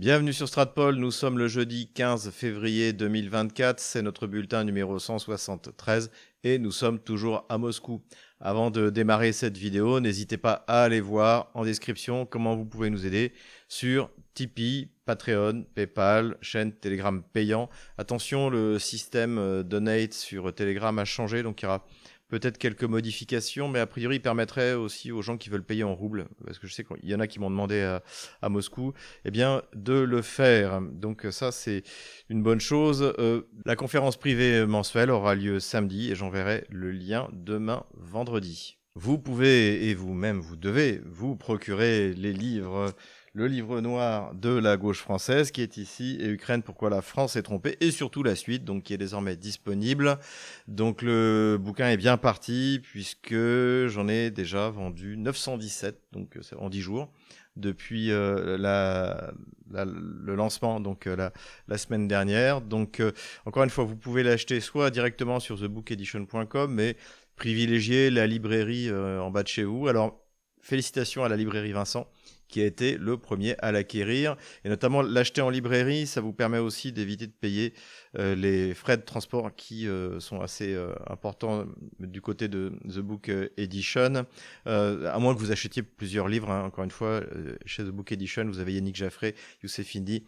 Bienvenue sur Stratpol, nous sommes le jeudi 15 février 2024, c'est notre bulletin numéro 173 et nous sommes toujours à Moscou. Avant de démarrer cette vidéo, n'hésitez pas à aller voir en description comment vous pouvez nous aider sur Tipeee, Patreon, PayPal, chaîne Telegram payant. Attention, le système euh, Donate sur Telegram a changé, donc il y aura peut-être quelques modifications, mais a priori, il permettrait aussi aux gens qui veulent payer en roubles, parce que je sais qu'il y en a qui m'ont demandé à, Moscou, eh bien, de le faire. Donc ça, c'est une bonne chose. Euh, la conférence privée mensuelle aura lieu samedi et j'enverrai le lien demain vendredi. Vous pouvez et vous-même, vous devez vous procurer les livres le livre noir de la gauche française qui est ici et Ukraine pourquoi la France est trompée et surtout la suite donc qui est désormais disponible. Donc le bouquin est bien parti puisque j'en ai déjà vendu 917 donc c'est en 10 jours depuis euh, le lancement donc euh, la, semaine dernière. Donc euh, encore une fois vous pouvez l'acheter soit directement sur thebookedition.com mais privilégiez la librairie en bas de chez vous. Alors félicitations à la librairie Vincent qui a été le premier à l'acquérir. Et notamment l'acheter en librairie, ça vous permet aussi d'éviter de payer euh, les frais de transport qui euh, sont assez euh, importants du côté de The Book Edition. à moins que vous achetiez plusieurs livres, hein. encore une fois, chez The Book Edition, vous avez Yannick Jaffré, Youssef Indy,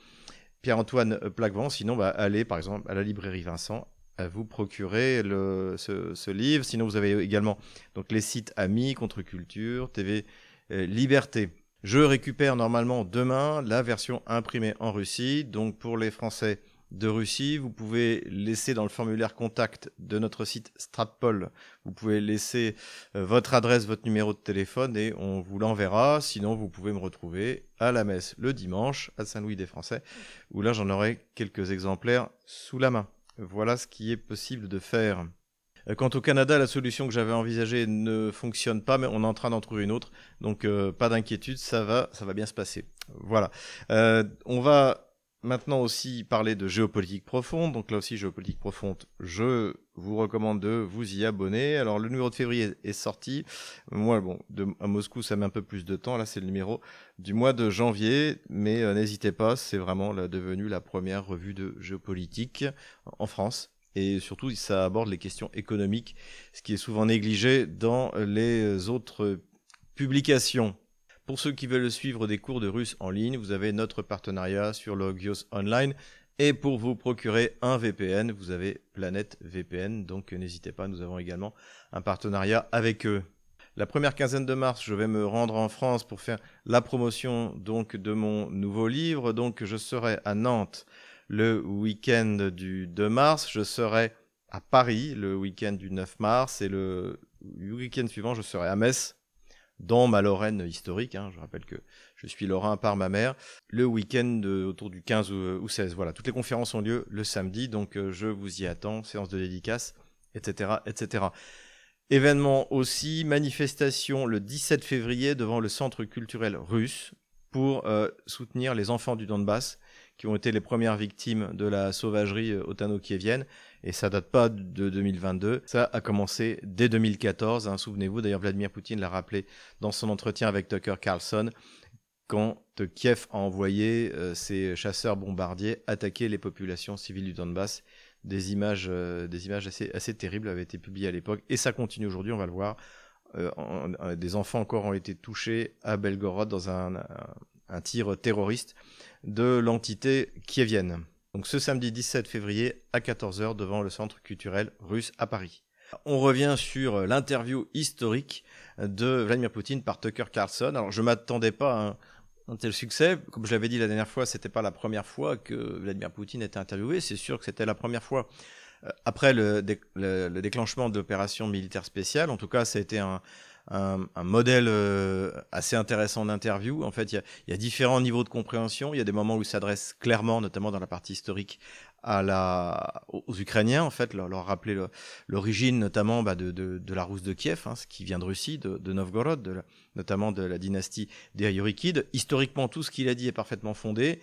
Pierre-Antoine Plaquevent. Sinon, bah, allez par exemple à la librairie Vincent à vous procurer le, ce, ce, livre. Sinon, vous avez également donc les sites Amis, Contre-Culture, TV Liberté. Je récupère normalement demain la version imprimée en Russie. Donc pour les Français de Russie, vous pouvez laisser dans le formulaire contact de notre site Stratpol, vous pouvez laisser euh, votre adresse, votre numéro de téléphone et on vous l'enverra. Sinon, vous pouvez me retrouver à la messe le dimanche à Saint-Louis des Français, où là j'en aurai quelques exemplaires sous la main. Voilà ce qui est possible de faire. Euh, quant au Canada, la solution que j'avais envisagée ne fonctionne pas, mais on est en train d'en trouver une autre. Donc euh, pas d'inquiétude, ça va, ça va bien se passer. Voilà. Euh, on va maintenant aussi parler de géopolitique profonde. Donc là aussi, géopolitique profonde, je vous recommande de vous y abonner. Alors le numéro de février est sorti. Moi, bon, à Moscou, ça met un peu plus de temps. Là, c'est le numéro du mois de janvier. Mais n'hésitez pas, c'est vraiment devenu la première revue de géopolitique en France et surtout ça aborde les questions économiques, ce qui est souvent négligé dans les autres publications. Pour ceux qui veulent suivre des cours de russe en ligne, vous avez notre partenariat sur Logios Online. Et pour vous procurer un VPN, vous avez Planète VPN, donc n'hésitez pas, nous avons également un partenariat avec eux. La première quinzaine de mars, je vais me rendre en France pour faire la promotion donc de mon nouveau livre. Donc je serai à Nantes le week-end du 2 mars. Je serai à Paris le week-end du 9 mars et le week-end suivant, je serai à Metz, dans ma Lorraine historique. Hein. Je rappelle que je suis lorrain par ma mère. Le week-end autour du 15 ou, 16. Voilà, toutes les conférences ont lieu le samedi, donc euh, je vous y attends. Séance de dédicace, etc., etc. Événement aussi, manifestation le 17 février devant le centre culturel russe pour euh, soutenir les enfants du Donbass qui ont été les premières victimes de la sauvagerie euh, otano-kievienne. Et ça date pas de 2022. Ça a commencé dès 2014. Hein, Souvenez-vous, d'ailleurs, Vladimir Poutine l'a rappelé dans son entretien avec Tucker Carlson, quand Kiev a envoyé euh, ses chasseurs bombardiers attaquer les populations civiles du Donbass. Des images, euh, des images assez, assez terribles avaient été publiées à l'époque. Et ça continue aujourd'hui, on va le voir. des enfants encore ont été touchés à Belgorod dans un tir terroriste de l'entité kievienne. Donc ce samedi 17 février à 14h devant le centre culturel russe à Paris. On revient sur l'interview historique de Vladimir Poutine par Tucker Carlson. Alors je m'attendais pas à un, tel succès. Comme je l'avais dit la dernière fois, c'était pas la première fois que Vladimir Poutine était interviewé. C'est sûr que c'était la première fois euh, après le, le déclenchement de l'opération militaire spéciale. En tout cas, ça a été un, un, modèle euh, assez intéressant d'interview. En fait, il y, a, différents niveaux de compréhension. Il y a des moments où il s'adresse clairement, notamment dans la partie historique, à la, aux Ukrainiens, en fait, leur, rappeler l'origine notamment bah, de, de, la Rousse de Kiev, hein, ce qui vient de Russie, de, de Novgorod, notamment de la dynastie des Ayurikides. Historiquement, tout ce qu'il a dit est parfaitement fondé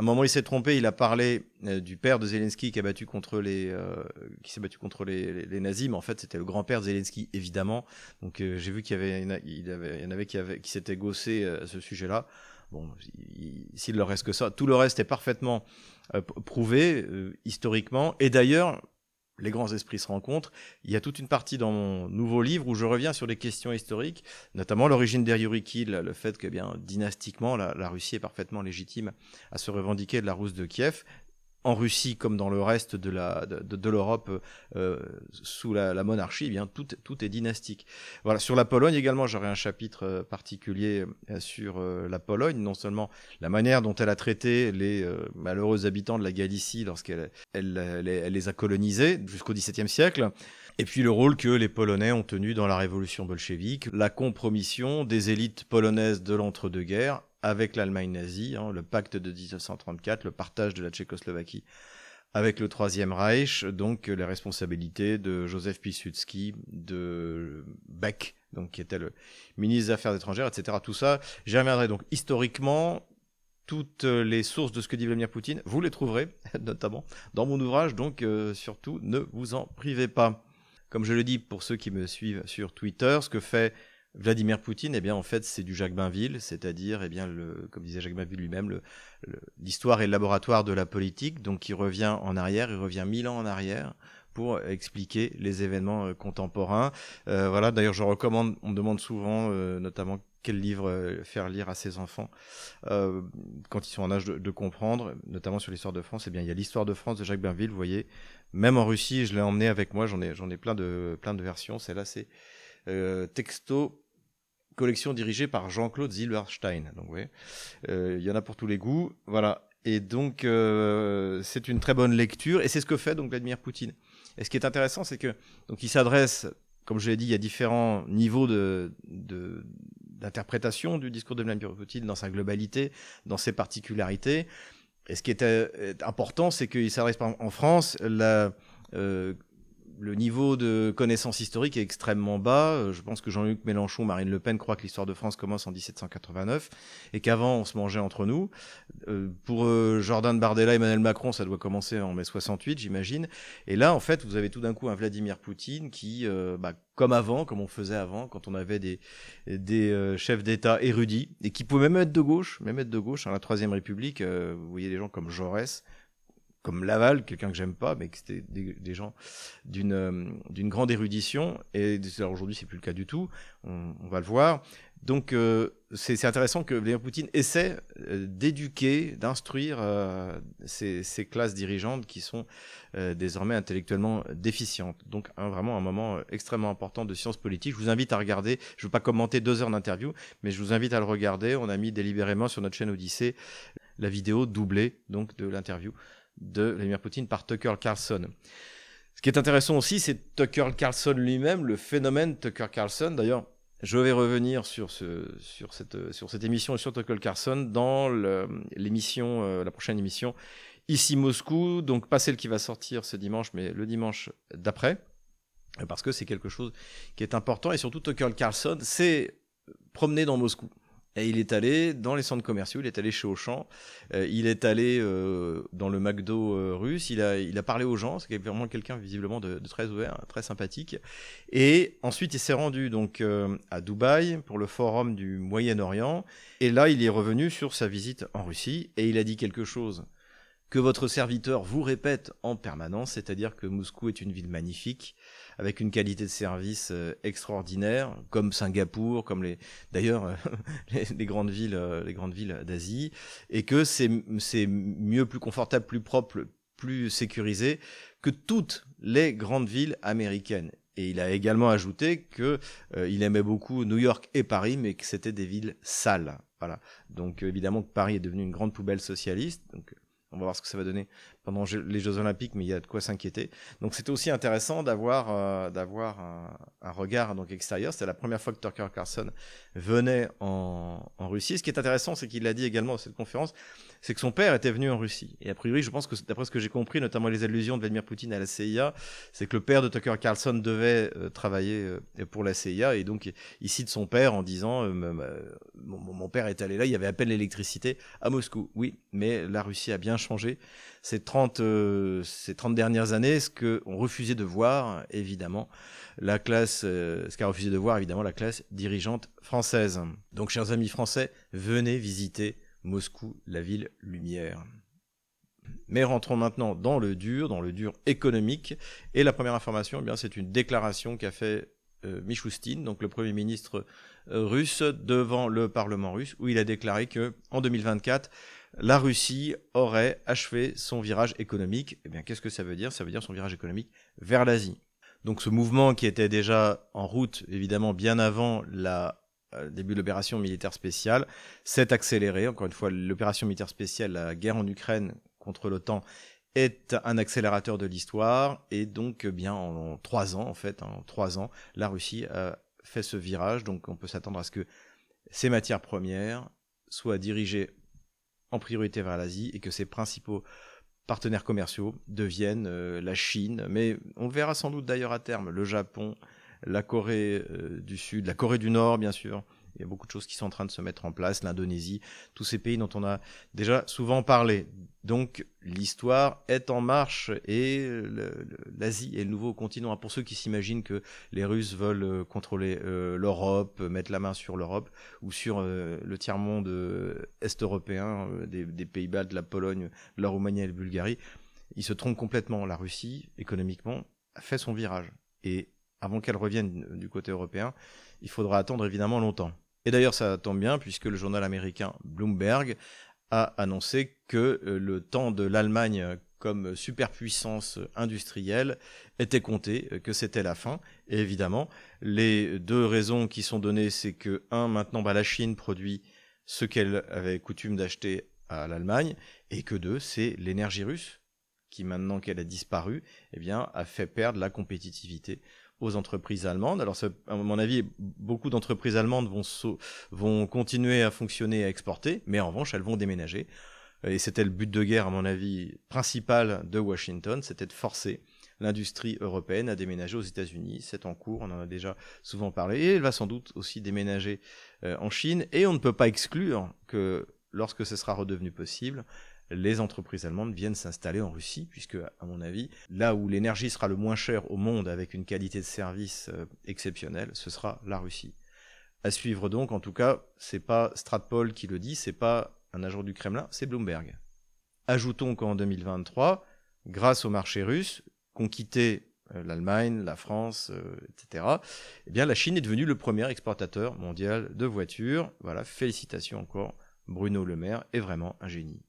un moment, il s'est trompé. Il a parlé euh, du père de Zelensky qui a battu contre les, euh, qui s'est battu contre les, nazis, mais en fait, c'était le grand-père de Zelensky, évidemment. Donc, euh, j'ai vu qu'il y avait, il, y en avait qui, avait, qui s'étaient gossés à ce sujet-là. Bon, s'il leur reste que ça, tout le reste est parfaitement prouvé historiquement. Et d'ailleurs, les grands esprits se rencontrent. Il y a toute une partie dans mon nouveau livre où je reviens sur les questions historiques, notamment l'origine des Ryuriki, le fait que, eh bien, dynastiquement, la, la, Russie est parfaitement légitime à se revendiquer de la Rousse de Kiev en Russie comme dans le reste de la de, de, l'Europe euh, sous la, la, monarchie, eh bien tout tout est dynastique. Voilà sur la Pologne également, j'aurais un chapitre euh, particulier euh, sur euh, la Pologne, non seulement la manière dont elle a traité les malheureux habitants de la Galicie lorsqu'elle elle, elle, elle, les a colonisés jusqu'au XVIIe siècle. Et puis le rôle que les Polonais ont tenu dans la révolution bolchevique, la compromission des élites polonaises de l'entre-deux-guerres avec l'Allemagne nazie, hein, le pacte de 1934, le partage de la Tchécoslovaquie avec le Troisième Reich, donc les responsabilités de Joseph Piłsudski, de Beck, donc qui était le ministre des Affaires étrangères, etc. Tout ça, j'y reviendrai. Donc historiquement, toutes les sources de ce que dit Vladimir Poutine, vous les trouverez notamment dans mon ouvrage, donc euh, surtout ne vous en privez pas. Comme je le dis pour ceux qui me suivent sur Twitter, ce que fait Vladimir Poutine, eh bien, en fait, c'est du Jacques Bainville, c'est-à-dire, eh bien, le, comme disait Jacques Bainville lui-même, l'histoire est le laboratoire de la politique, donc il revient en arrière, il revient mille ans en arrière pour expliquer les événements euh, contemporains. Euh, voilà, d'ailleurs, je recommande, on me demande souvent, euh, notamment, quel livre euh, faire lire à ses enfants euh, quand ils sont en âge de, de comprendre, notamment sur l'histoire de France. Eh bien, il y a l'histoire de France de Jacques Bainville, vous voyez. Même en Russie, je l'ai emmené avec moi, j'en ai, j'en ai plein de, plein de versions. Celle-là, c'est texto collection dirigée par Jean-Claude Zilberstein. Donc, oui, euh, il y en a pour tous les goûts. Voilà. Et donc, euh, c'est une très bonne lecture. Et c'est ce que fait donc Vladimir Poutine. Et ce qui est intéressant, c'est que donc il s'adresse, comme je l'ai dit, il y a différents niveaux de, d'interprétation du discours de Vladimir Poutine dans sa globalité, dans ses particularités. Et ce qui était important, c'est qu'il s'adresse en France la euh, le niveau de connaissance historique est extrêmement bas. Euh, je pense que Jean-Luc Mélenchon, Marine Le Pen croient que l'histoire de France commence en 1789 et qu'avant on se mangeait entre nous. Euh, pour euh, Jordan Bardella, Emmanuel Macron, ça doit commencer en mai 68, j'imagine. Et là, en fait, vous avez tout d'un coup un Vladimir Poutine qui, bah, comme avant, comme on faisait avant, quand on avait des, des chefs d'État érudits et qui pouvaient même être de gauche, même être de gauche. Dans la Troisième République, vous voyez des gens comme Jaurès, comme Laval, quelqu'un que j'aime pas, mais que c'était des, gens d'une euh, d'une grande érudition. Et aujourd'hui, c'est plus le cas du tout. On, va le voir. Donc, euh, c'est intéressant que Vladimir Poutine essaie euh, d'éduquer, d'instruire euh, ces, ces, classes dirigeantes qui sont euh, désormais intellectuellement déficientes. Donc, vraiment un moment extrêmement important de sciences politiques. Je vous invite à regarder. Je ne veux pas commenter deux heures d'interview, mais je vous invite à le regarder. On a mis délibérément sur notre chaîne Odyssée la vidéo doublée donc de l'interview de Vladimir Poutine par Tucker Carlson. Ce qui est intéressant aussi, c'est Tucker Carlson lui-même, le phénomène Tucker Carlson. D'ailleurs, je vais revenir sur, ce, sur, cette, sur cette émission et sur Tucker Carlson dans l'émission, euh, la prochaine émission, ici Moscou. Donc, pas celle qui va sortir ce dimanche, mais le dimanche d'après, parce que c'est quelque chose qui est important. Et surtout, Tucker Carlson s'est promené dans Moscou. Et il est allé dans les centres commerciaux, il est allé chez Auchan, euh, il est allé euh, dans le McDo euh, russe, il a, il a parlé aux gens, c'est vraiment quelqu'un visiblement de, de, très ouvert, très sympathique. Et ensuite, il s'est rendu donc euh, à Dubaï pour le forum du Moyen-Orient. Et là, il est revenu sur sa visite en Russie et il a dit quelque chose que votre serviteur vous répète en permanence, c'est-à-dire que Moscou est une ville magnifique, avec une qualité de service euh, extraordinaire, comme Singapour, comme les, d'ailleurs, euh, les, grandes villes, euh, les grandes villes d'Asie, et que c'est, c'est mieux, plus confortable, plus propre, plus sécurisé que toutes les grandes villes américaines. Et il a également ajouté que il aimait beaucoup New York et Paris, mais que c'était des villes sales. Voilà. Donc évidemment que Paris est devenu une grande poubelle socialiste. Donc on va voir ce que ça va donner pendant les Jeux Olympiques, mais il y a de quoi s'inquiéter. Donc c'était aussi intéressant d'avoir euh, d'avoir un, regard donc extérieur. C'était la première fois que Tucker Carlson venait en, en Russie. Ce qui est intéressant, c'est qu'il l'a dit également à cette conférence, c'est que son père était venu en Russie. Et a priori, je pense que d'après ce que j'ai compris, notamment les allusions de Vladimir Poutine à la CIA, c'est que le père de Tucker Carlson devait euh, travailler euh, pour la CIA. Et donc, il cite son père en disant mon, père est allé là, il y avait à peine l'électricité à Moscou. Oui, mais la Russie a bien changé ces 30, ces 30 dernières années. Ce qu'on refusait de voir, évidemment, la classe, ce qu'a refusé de voir, évidemment, la classe dirigeante française. Donc, chers amis français, venez visiter Moscou, la ville lumière. Mais rentrons maintenant dans le dur, dans le dur économique. Et la première information, eh c'est une déclaration qu'a fait euh, Michoustine, donc le Premier ministre euh, russe, devant le Parlement russe, où il a déclaré que en 2024, la Russie aurait achevé son virage économique. Eh bien, qu'est-ce que ça veut dire? Ça veut dire son virage économique vers l'Asie. Donc ce mouvement qui était déjà en route, évidemment, bien avant la début de l'opération militaire spéciale, s'est accéléré. Encore une fois, l'opération militaire spéciale, la guerre en Ukraine contre l'OTAN, est un accélérateur de l'histoire. Et donc, eh bien, en, trois ans, en fait, en trois ans, la Russie a fait ce virage. Donc, on peut s'attendre à ce que ces matières premières soient dirigées en priorité vers l'Asie et que ses principaux partenaires commerciaux deviennent euh, la Chine, mais on verra sans doute d'ailleurs à terme, le Japon, la Corée euh, du Sud, la Corée du Nord, bien sûr. Il y a beaucoup de choses qui sont en train de se mettre en place, l'Indonésie, tous ces pays dont on a déjà souvent parlé. Donc l'histoire est en marche et l'Asie est le nouveau continent. Pour ceux qui s'imaginent que les Russes veulent euh, contrôler euh, l'Europe, mettre la main sur l'Europe ou sur le tiers-monde est européen, des, des Pays-Bas, de la Pologne, de la Roumanie et de la Bulgarie, ils se trompent complètement. La Russie, économiquement, a fait son virage. Et avant qu'elle revienne du côté européen, il faudra attendre évidemment longtemps. Et d'ailleurs, ça tombe bien, puisque le journal américain Bloomberg a annoncé que euh, le temps de l'Allemagne comme superpuissance industrielle était compté, euh, que c'était la fin. Et évidemment, les deux raisons qui sont données, c'est que, un, maintenant, bah, la Chine produit ce qu'elle avait coutume d'acheter à l'Allemagne, et que deux, c'est l'énergie russe, qui maintenant qu'elle a disparu, eh bien, a fait perdre la compétitivité aux entreprises allemandes. Alors, à mon avis, beaucoup d'entreprises allemandes vont, continuer à fonctionner, à exporter, mais en revanche, elles vont déménager. Et c'était le but de guerre, à mon avis, principal de Washington, c'était de forcer l'industrie européenne à déménager aux États-Unis. C'est en cours, on en a déjà souvent parlé, et elle va sans doute aussi déménager euh, en Chine. Et on ne peut pas exclure que lorsque ce sera redevenu possible, les entreprises allemandes viennent s'installer en Russie, puisque, à mon avis, là où l'énergie sera le moins chère au monde avec une qualité de service euh, exceptionnelle, ce sera la Russie. À suivre donc, en tout cas, c'est pas Stratpol qui le dit, c'est pas un agent du Kremlin, c'est Bloomberg. Ajoutons qu'en 2023, grâce au marché russe, quitté euh, l'Allemagne, la France, euh, etc., eh bien, la Chine est devenue le premier exportateur mondial de voitures. Voilà, félicitations encore. Bruno Le Maire est vraiment un génie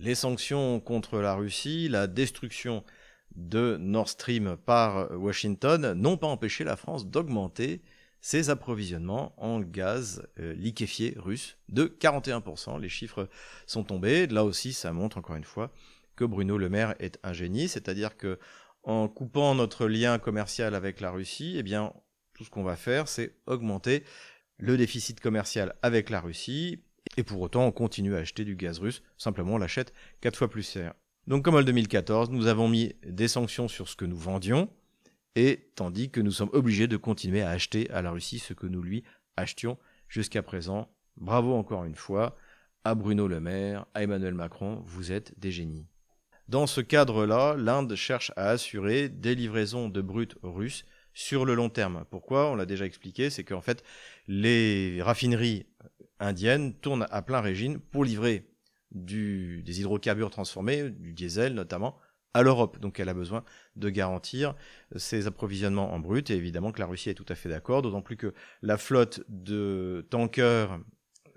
les sanctions contre la Russie, la destruction de Nord Stream par Washington n'ont pas empêché la France d'augmenter ses approvisionnements en gaz euh, liquéfié russe de 41%. Les chiffres sont tombés. Là aussi, ça montre encore une fois que Bruno Le Maire est un génie, c'est-à-dire que en coupant notre lien commercial avec la Russie, eh bien, tout ce qu'on va faire, c'est augmenter le déficit commercial avec la Russie et pour autant, on continue à acheter du gaz russe, simplement on l'achète 4 fois plus cher. Donc comme en 2014, nous avons mis des sanctions sur ce que nous vendions, et tandis que nous sommes obligés de continuer à acheter à la Russie ce que nous lui achetions jusqu'à présent. Bravo encore une fois à Bruno Le Maire, à Emmanuel Macron, vous êtes des génies. Dans ce cadre-là, l'Inde cherche à assurer des livraisons de brut russes sur le long terme. Pourquoi? On l'a déjà expliqué, c'est qu'en fait, les raffineries indienne tourne à plein régime pour livrer des hydrocarbures transformés, du diesel notamment, à l'Europe. Donc elle a besoin de garantir ses approvisionnements en brut et évidemment que la Russie est tout à fait d'accord, d'autant plus que la flotte de tankers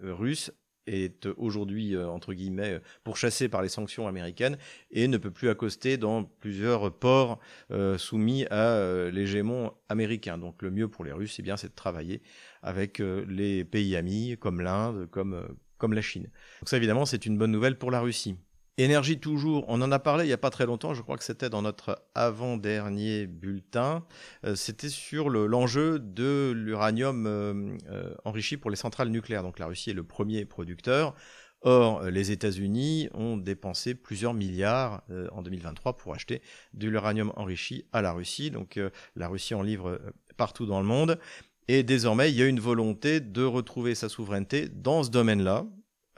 euh, russes est aujourd'hui, euh, entre guillemets, pourchassée par les sanctions américaines et ne peut plus accoster dans plusieurs ports euh, soumis à l'hégémon américain. Donc le mieux pour les Russes, eh bien, c'est de travailler avec euh, les pays amis comme l'Inde, comme, euh, comme la Chine. Donc ça évidemment c'est une bonne nouvelle pour la Russie. Énergie toujours, on en a parlé il n'y a pas très longtemps, je crois que c'était dans notre avant-dernier bulletin, euh, c'était sur l'enjeu de l'uranium enrichi pour les centrales nucléaires. Donc la Russie est le premier producteur. Or, les États-Unis ont dépensé plusieurs milliards en 2023 pour acheter de l'uranium enrichi à la Russie. Donc, la Russie en livre partout dans le monde. Et désormais, il y a une volonté de retrouver sa souveraineté dans ce domaine-là,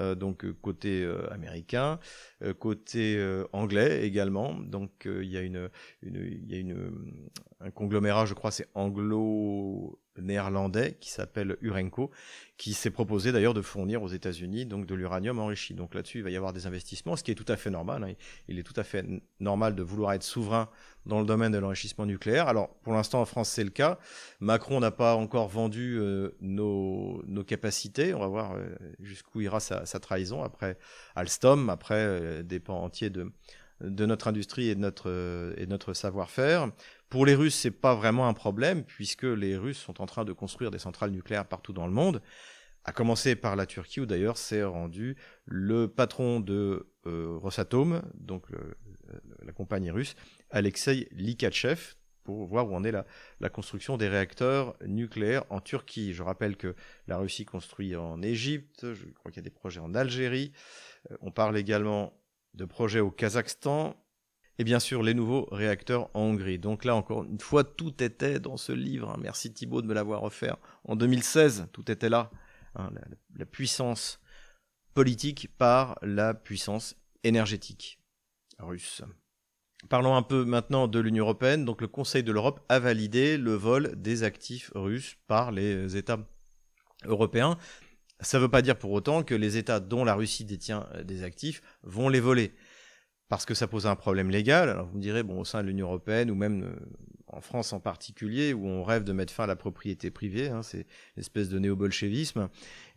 euh, donc euh, côté euh, américain, côté anglais également. Donc il y a une, il y a une, un conglomérat, je crois, c'est anglo-néerlandais qui s'appelle Urenco, qui s'est proposé d'ailleurs de fournir aux États-Unis donc de l'uranium enrichi. Donc là-dessus, il va y avoir des investissements, ce qui est tout à fait normal. Hein. Il est tout à fait normal de vouloir être souverain dans le domaine de l'enrichissement nucléaire. Alors pour l'instant en France c'est le cas. Macron n'a pas encore vendu euh, nos, capacités. On va voir euh, jusqu'où ira sa, trahison après Alstom, après euh, des pans entiers de notre industrie et de notre savoir-faire. Pour les Russes, c'est pas vraiment un problème puisque les Russes sont en train de construire des centrales nucléaires partout dans le monde, à commencer par la Turquie où d'ailleurs s'est rendu le patron de euh, Rosatom, donc la compagnie russe, Alexei Likachev, pour voir où en est la, la, construction des réacteurs nucléaires en Turquie. Je rappelle que la Russie construit en Égypte, je crois qu'il y a des projets en Algérie. Euh, on parle également de projets au Kazakhstan, et bien sûr les nouveaux réacteurs en Hongrie. Donc là encore une fois, tout était dans ce livre. Hein. Merci Thibault de me l'avoir offert. En 2016, tout était là. Hein, la, puissance politique par la puissance énergétique russe. Parlons un peu maintenant de l'Union européenne. Donc le Conseil de l'Europe a validé le vol des actifs russes par les États européens. Ça ne veut pas dire pour autant que les États dont la Russie détient des actifs vont les voler parce que ça pose un problème légal. Alors vous me direz, bon, au sein de l'Union européenne, ou même euh, en France en particulier, où on rêve de mettre fin à la propriété privée, hein, c'est une espèce de néo-bolchevisme,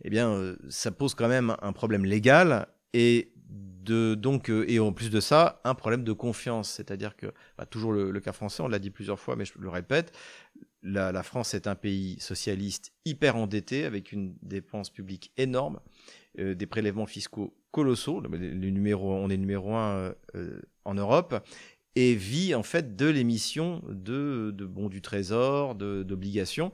eh bien, euh, ça pose quand même un problème légal et de, donc, euh, et en plus de ça, un problème de confiance. C'est-à-dire que, bah, toujours le, le, cas français, on l'a dit plusieurs fois, mais je le répète, la, la, France est un pays socialiste hyper endetté, avec une dépense publique énorme, euh, des prélèvements fiscaux colossaux. On est numéro un euh, euh, en Europe et vit en fait de l'émission de, bons du trésor, d'obligations.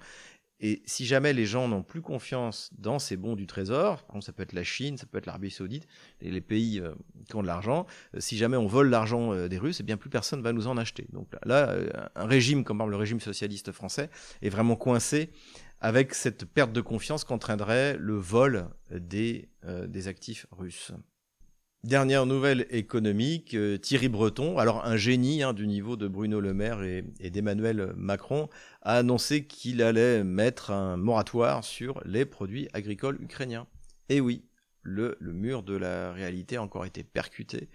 Et si jamais les gens n'ont plus confiance dans ces bons du trésor, par exemple ça peut être la Chine, ça peut être l'Arabie Saoudite, les pays qui ont de l'argent, si jamais on vole l'argent des Russes, eh bien plus personne va nous en acheter. Donc là, un régime comme le régime socialiste français est vraiment coincé avec cette perte de confiance qu'entraînerait le vol des, euh, actifs russes. Dernière nouvelle économique, euh, Thierry Breton, alors un génie hein, du niveau de Bruno Le Maire et, et d'Emmanuel Macron, a annoncé qu'il allait mettre un moratoire sur les produits agricoles ukrainiens. Et oui, le, mur de la réalité a encore été percuté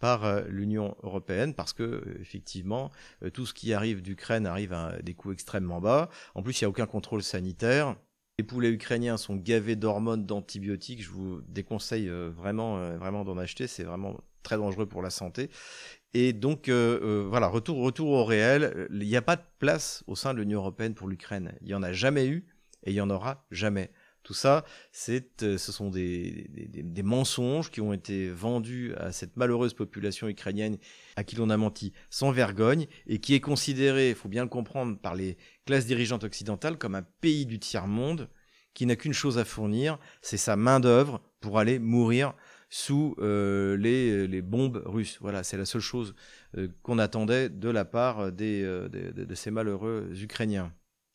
par euh, l'Union européenne parce que euh, effectivement euh, tout ce qui arrive d'Ukraine arrive à des coûts extrêmement bas. En plus, il n'y a aucun contrôle sanitaire. Les poulets ukrainiens sont gavés d'hormones, d'antibiotiques. Je vous déconseille vraiment, vraiment d'en acheter. C'est vraiment très dangereux pour la santé. Et donc, voilà, retour, retour au réel. Il n'y a pas de place au sein de l'Union européenne pour l'Ukraine. Il n'y en a jamais eu et il n'y en aura jamais. Tout ça, euh, ce sont des, des, des, mensonges qui ont été vendus à cette malheureuse population ukrainienne à qui l'on a menti sans vergogne et qui est considérée, il faut bien le comprendre, par les classes dirigeantes occidentales comme un pays du tiers-monde qui n'a qu'une chose à fournir, c'est sa main-d'œuvre pour aller mourir sous euh, les, les, bombes russes. Voilà, c'est la seule chose euh, qu'on attendait de la part des, euh, de, de ces malheureux Ukrainiens.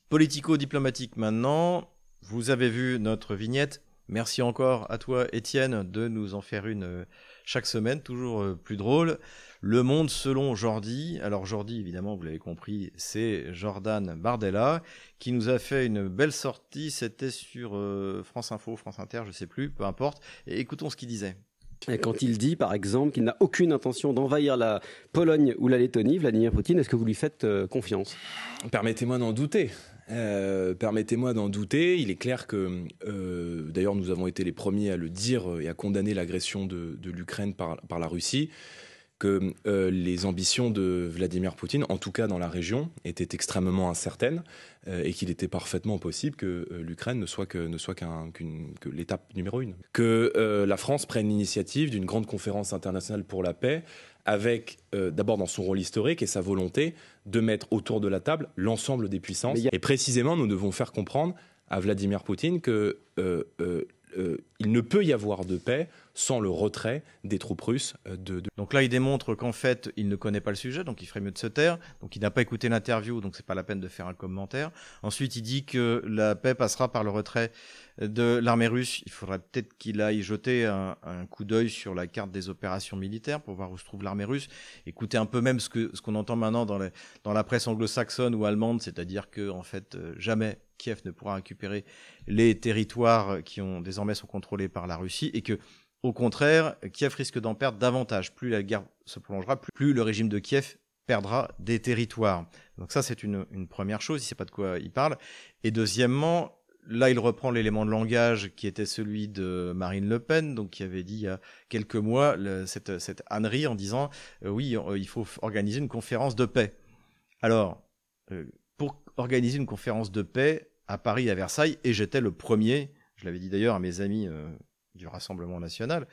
Politico-diplomatique maintenant, vous avez vu notre vignette. Merci encore à toi, Étienne, de nous en faire une euh, chaque semaine, toujours euh, plus drôle. Le monde selon Jordi. Alors Jordi, évidemment, vous l'avez compris, c'est Jordan Bardella qui nous a fait une belle sortie. C'était sur euh, France Info, France Inter, je sais plus, peu importe. Et écoutons ce qu'il disait. Quand il dit, par exemple, qu'il n'a aucune intention d'envahir la Pologne ou la Lettonie, Vladimir Poutine, est-ce que vous lui faites confiance? Permettez-moi d'en douter. Euh, permettez-moi d'en douter. Il est clair que, euh, d'ailleurs, nous avons été les premiers à le dire et à condamner l'agression de, l'Ukraine par, la Russie, que euh, les ambitions de Vladimir Poutine, en tout cas dans la région, étaient extrêmement incertaines euh, et qu'il était parfaitement possible que euh, l'Ukraine ne soit que ne soit qu'un, qu'une, que l'étape numéro une. Que la France prenne l'initiative d'une grande conférence internationale pour la paix avec euh, d'abord dans son rôle historique et sa volonté de mettre autour de la table l'ensemble des puissances. A... Et précisément, nous devons faire comprendre à Vladimir Poutine que euh, euh, euh, il ne peut y avoir de paix sans le retrait des troupes russes euh, de, Donc là, il démontre qu'en fait, il ne connaît pas le sujet, donc il ferait mieux de se taire. Donc il n'a pas écouté l'interview, donc c'est pas la peine de faire un commentaire. Ensuite, il dit que la paix passera par le retrait de l'armée russe. Il faudrait peut-être qu'il aille jeter un, coup d'œil sur la carte des opérations militaires pour voir où se trouve l'armée russe. Écouter un peu même ce que ce qu'on entend maintenant dans, dans la presse anglo-saxonne ou allemande, c'est-à-dire que en fait, euh, jamais Kiev ne pourra récupérer les territoires qui ont désormais sont contrôlés par la Russie et que au contraire, Kiev risque d'en perdre davantage. Plus la guerre se prolongera, plus, le régime de Kiev perdra des territoires. Donc ça, c'est une, première chose, il ne sait pas de quoi il parle. Et deuxièmement, là, il reprend l'élément de langage qui était celui de Marine Le Pen, donc qui avait dit il y a quelques mois cette, cette ânerie en disant euh, oui, euh, il faut organiser une conférence de paix. Alors, euh, pour organiser une conférence de paix à Paris, à Versailles, et j'étais le premier, je l'avais dit d'ailleurs à mes amis du Rassemblement national,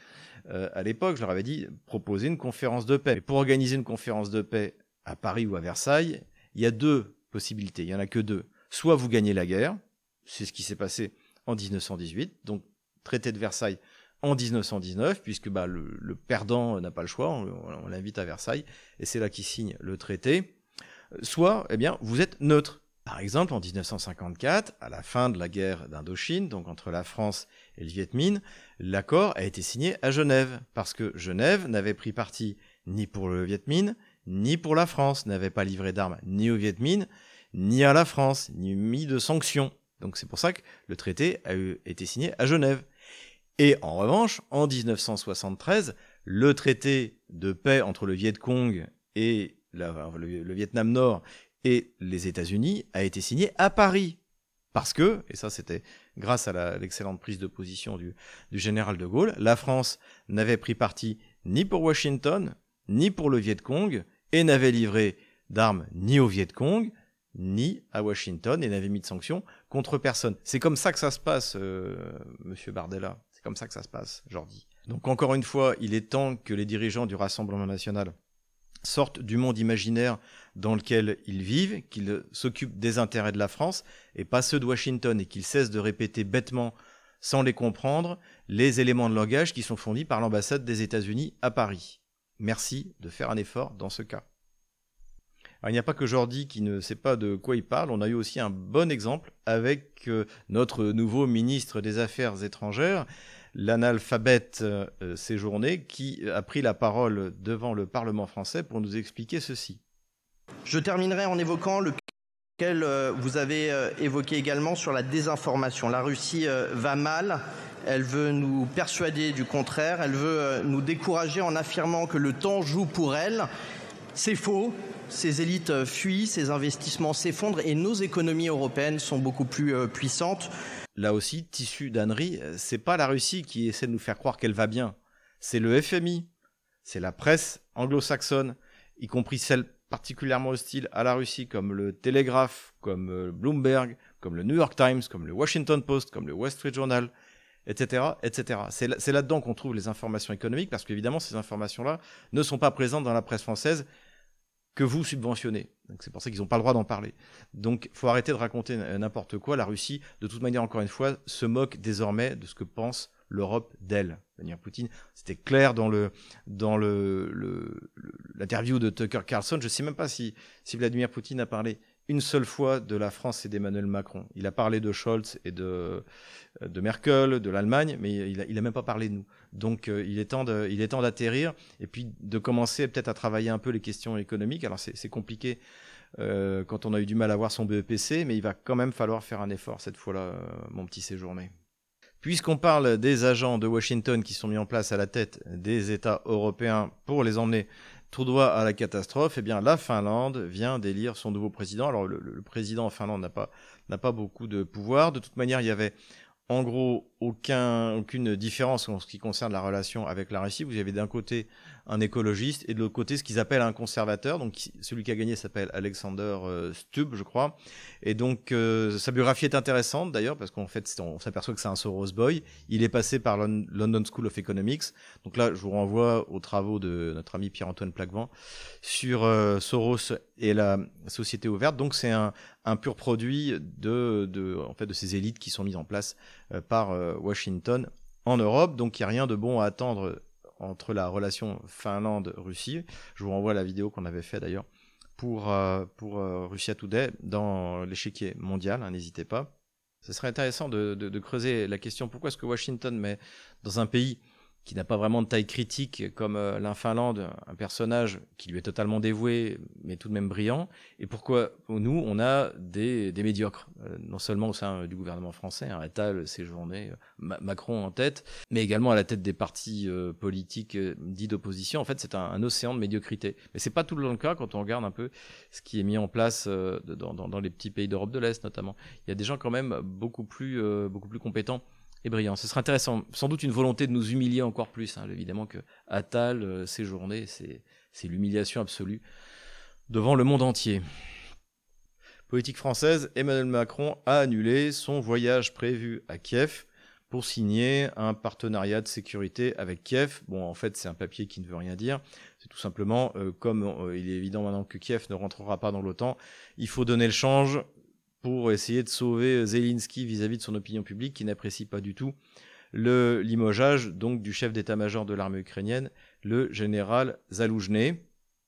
euh, à l'époque, je leur avais dit proposer une conférence de paix. Pour organiser une conférence de paix à Paris ou à Versailles, il y a deux possibilités. Il n'y en a que deux. Soit vous gagnez la guerre, c'est ce qui s'est passé en 1918, donc traité de Versailles en 1919, puisque bah, le, perdant n'a pas le choix, on, l'invite à Versailles, et c'est là qu'il signe le traité. Soit, eh bien, vous êtes neutre. Par exemple, en 1954, à la fin de la guerre d'Indochine, donc entre la France et le Viet Minh, l'accord a été signé à Genève, parce que Genève n'avait pris parti ni pour le Viet Minh, ni pour la France, n'avait pas livré d'armes ni au Viet Minh, ni à la France, ni mis de sanctions. Donc c'est pour ça que le traité a été signé à Genève. Et en revanche, en 1973, le traité de paix entre le Viet Cong et le Vietnam Nord et les États-Unis a été signé à Paris. Parce que, et ça c'était grâce à l'excellente prise de position du, général de Gaulle, la France n'avait pris parti ni pour Washington, ni pour le Viet Cong, et n'avait livré d'armes ni au Viet Cong, ni à Washington, et n'avait mis de sanctions contre personne. C'est comme ça que ça se passe, euh, monsieur Bardella. C'est comme ça que ça se passe, Jordi. Donc encore une fois, il est temps que les dirigeants du Rassemblement national sortent du monde imaginaire dans lequel ils vivent, qu'ils s'occupent des intérêts de la France et pas ceux de Washington et qu'ils cessent de répéter bêtement, sans les comprendre, les éléments de langage qui sont fournis par l'ambassade des États-Unis à Paris. Merci de faire un effort dans ce cas. il n'y a pas que Jordi qui ne sait pas de quoi il parle, on a eu aussi un bon exemple avec euh, notre nouveau ministre des Affaires étrangères, l'analphabète euh, séjourné, qui a pris la parole devant le Parlement français pour nous expliquer ceci. Je terminerai en évoquant le euh, vous avez euh, évoqué également sur la désinformation. La Russie euh, va mal, elle veut nous persuader du contraire, elle veut nous décourager en affirmant que le temps joue pour elle. C'est faux, ces élites fuient, ces investissements s'effondrent et nos économies européennes sont beaucoup plus puissantes. Là aussi, tissu d'ânerie, c'est pas la Russie qui essaie de nous faire croire qu'elle va bien, c'est le FMI, c'est la presse anglo-saxonne, y compris celle particulièrement hostiles à la Russie, comme le Telegraph, comme euh, Bloomberg, comme le New York Times, comme le Washington Post, comme le Wall Street Journal, etc., etc. C'est là-dedans qu'on trouve les informations économiques, parce qu'évidemment, ces informations-là ne sont pas présentes dans la presse française que vous subventionnez. C'est pour ça qu'ils n'ont pas le droit d'en parler. Donc, faut arrêter de raconter n'importe quoi. La Russie, de toute manière, encore une fois, se moque désormais de ce que pense l'Europe d'elle. Vladimir Poutine, c'était clair dans le dans le l'interview de Tucker Carlson. Je ne sais même pas si si Vladimir Poutine a parlé une seule fois de la France et d'Emmanuel Macron. Il a parlé de Scholz et de de Merkel, de l'Allemagne, mais il a, il a même pas parlé de nous. Donc euh, il est temps il est temps d'atterrir et puis de commencer peut-être à travailler un peu les questions économiques. Alors c'est compliqué. Euh, quand on a eu du mal à voir son BEPC, mais il va quand même falloir faire un effort cette fois-là, euh, mon petit séjourné. Puisqu'on parle des agents de Washington qui sont mis en place à la tête des États européens pour les emmener tout droit à la catastrophe, eh bien la Finlande vient d'élire son nouveau président. Alors le, président en Finlande n'a pas, beaucoup de pouvoir. De toute manière, il y avait en gros aucun, aucune différence en ce qui concerne la relation avec la Russie. Vous avez d'un côté un écologiste, et de l'autre côté, ce qu'ils appellent un conservateur. Donc, celui qui a gagné s'appelle Alexander Stubb, je crois. Et donc, sa biographie est intéressante d'ailleurs, parce qu'en fait, on s'aperçoit que c'est un Soros boy. Il est passé par London School of Economics. Donc là, je vous renvoie aux travaux de notre ami Pierre-Antoine Plaquevent sur Soros et la société ouverte. Donc, c'est un, pur produit de, de, en fait, de ces élites qui sont mises en place par Washington en Europe. Donc il n'y a rien de bon à attendre entre la relation Finlande-Russie. Je vous renvoie la vidéo qu'on avait fait d'ailleurs pour, euh, euh, Russia Today dans l'échiquier mondial, hein, n'hésitez pas. Ce serait intéressant de, creuser la question pourquoi est-ce que Washington met dans un pays qui n'a pas vraiment de taille critique comme euh, l'un Finlande, un personnage qui lui est totalement dévoué, mais tout de même brillant, et pourquoi nous, on a des, des médiocres, euh, non seulement au sein du gouvernement français, hein, Attal, Séjourné, euh, Macron en tête, mais également à la tête des partis politiques dits d'opposition. En fait, c'est un, océan de médiocrité. Mais c'est pas tout le cas quand on regarde un peu ce qui est mis en place dans, dans, dans les petits pays d'Europe de l'Est notamment. Il y a des gens quand même beaucoup plus, beaucoup plus compétents et brillant. Ce serait intéressant. Sans doute une volonté de nous humilier encore plus. Hein. Évidemment que Attal, euh, journées, c'est l'humiliation absolue devant le monde entier. Politique française, Emmanuel Macron a annulé son voyage prévu à Kiev pour signer un partenariat de sécurité avec Kiev. Bon, en fait, c'est un papier qui ne veut rien dire. C'est tout simplement, euh, comme euh, il est évident maintenant que Kiev ne rentrera pas dans l'OTAN, il faut donner le change pour essayer de sauver Zelensky vis-à-vis de son opinion publique qui n'apprécie pas du tout le limogeage donc du chef d'état-major de l'armée ukrainienne, le général Zaloujny.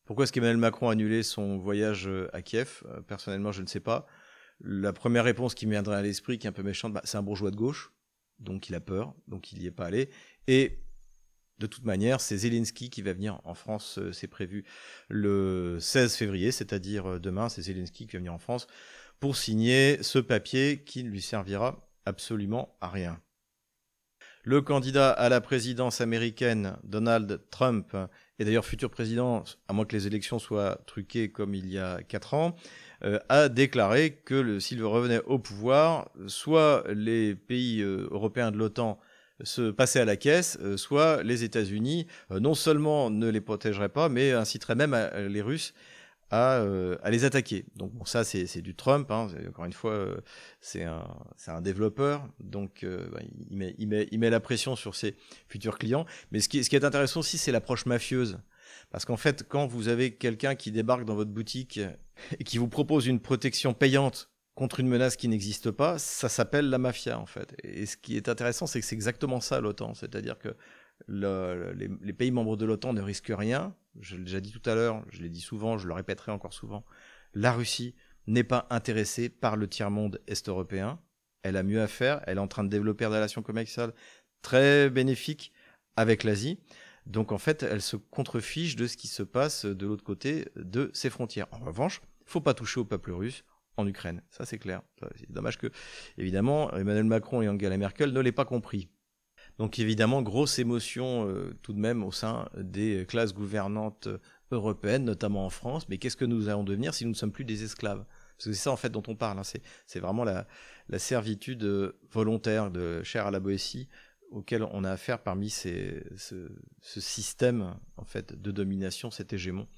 Pourquoi est-ce qu'Emmanuel Macron a annulé son voyage euh, à Kiev? Euh, Personnellement, je ne sais pas. La première réponse qui me viendrait à l'esprit, qui est un peu méchante, bah, c'est un bourgeois de gauche, donc il a peur, donc il n'y est pas allé. Et de toute manière, c'est Zelensky qui va venir en France, euh, c'est prévu le 16 février, c'est-à-dire demain, c'est Zelensky qui va venir en France pour signer ce papier qui ne lui servira absolument à rien. Le candidat à la présidence américaine, Donald Trump, et d'ailleurs futur président, à moins que les élections soient truquées comme il y a quatre ans, euh, a déclaré que s'il revenait au pouvoir, soit les pays euh, européens de l'OTAN se passaient à la caisse, euh, soit les États-Unis non seulement ne les protégeraient pas, mais inciteraient même les Russes euh, à, les attaquer. Donc ça c'est du Trump. Hein. Encore une fois, euh, c'est un, développeur, donc euh, bah, il, met, la pression sur ses futurs clients. Mais ce qui, est intéressant aussi, c'est l'approche mafieuse. Parce qu'en fait, quand vous avez quelqu'un qui débarque dans votre boutique et qui vous propose une protection payante contre une menace qui n'existe pas, ça s'appelle la mafia en fait. Et ce qui est intéressant, c'est que c'est exactement ça l'OTAN. C'est-à-dire que le, les, les, pays membres de l'OTAN ne risquent rien. Je l'ai déjà dit tout à l'heure, je l'ai dit souvent, je le répéterai encore souvent. La Russie n'est pas intéressée par le tiers-monde est-européen. Elle a mieux à faire. Elle est en train de développer des relations commerciales très bénéfiques avec l'Asie. Donc en fait, elle se contrefiche de ce qui se passe de l'autre côté de ses frontières. En revanche, faut pas toucher au peuple russe en Ukraine. Ça, c'est clair. C'est dommage que, évidemment, Emmanuel Macron et Angela Merkel ne l'aient pas compris. Donc évidemment, grosse émotion euh, tout de même au sein des classes gouvernantes européennes, notamment en France. Mais qu'est-ce que nous allons devenir si nous ne sommes plus des esclaves? Parce que c'est ça en fait dont on parle. Hein. C'est vraiment la, servitude volontaire de chère à la Boétie auquel on a affaire parmi ce, système en fait de domination, cet hégémon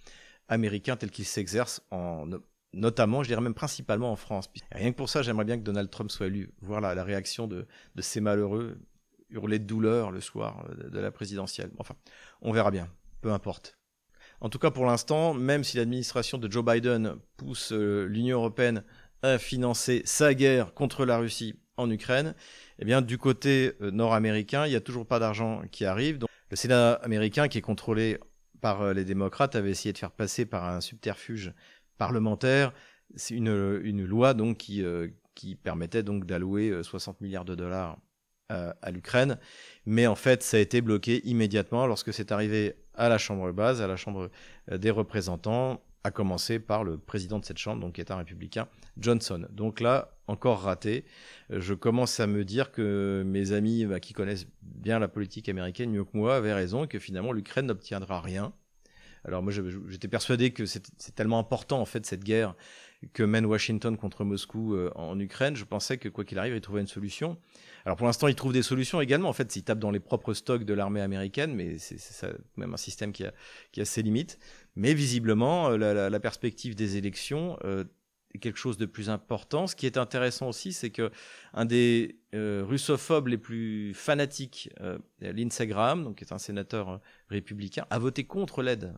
américain tel qu'il s'exerce en notamment, je dirais même principalement en France. rien que pour ça, j'aimerais bien que Donald Trump soit élu, voir la, réaction de, ces malheureux hurler de douleur le soir euh, de la présidentielle. Enfin, on verra bien, peu importe. En tout cas, pour l'instant, même si l'administration de Joe Biden pousse euh, l'Union européenne à financer sa guerre contre la Russie en Ukraine, eh bien, du côté euh, nord-américain, il n'y a toujours pas d'argent qui arrive. Donc, le Sénat américain, qui est contrôlé par les démocrates, avait essayé de faire passer par un subterfuge parlementaire une, une loi donc qui, qui permettait donc d'allouer 60 milliards de dollars à l'Ukraine. Mais en fait, ça a été bloqué immédiatement lorsque c'est arrivé à la Chambre basse, à la Chambre euh, des représentants, à commencer par le président de cette Chambre, donc qui est un républicain, Johnson. Donc là, encore raté. Je commence à me dire que mes amis bah, qui connaissent bien la politique américaine mieux que moi avaient raison que finalement l'Ukraine n'obtiendra rien Alors moi, j'étais persuadé que c'est tellement important en fait cette guerre que mène Washington contre Moscou euh, en Ukraine. Je pensais que quoi qu'il arrive, il trouverait une solution. Alors pour l'instant, il trouve des solutions également. En fait, il tape dans les propres stocks de l'armée américaine, mais c'est même un système qui a, qui a ses limites. Mais visiblement, euh, la, la, perspective des élections euh, est quelque chose de plus important. Ce qui est intéressant aussi, c'est que un des russophobes les plus fanatiques, Lindsey Graham, donc qui est un sénateur républicain, a voté contre l'aide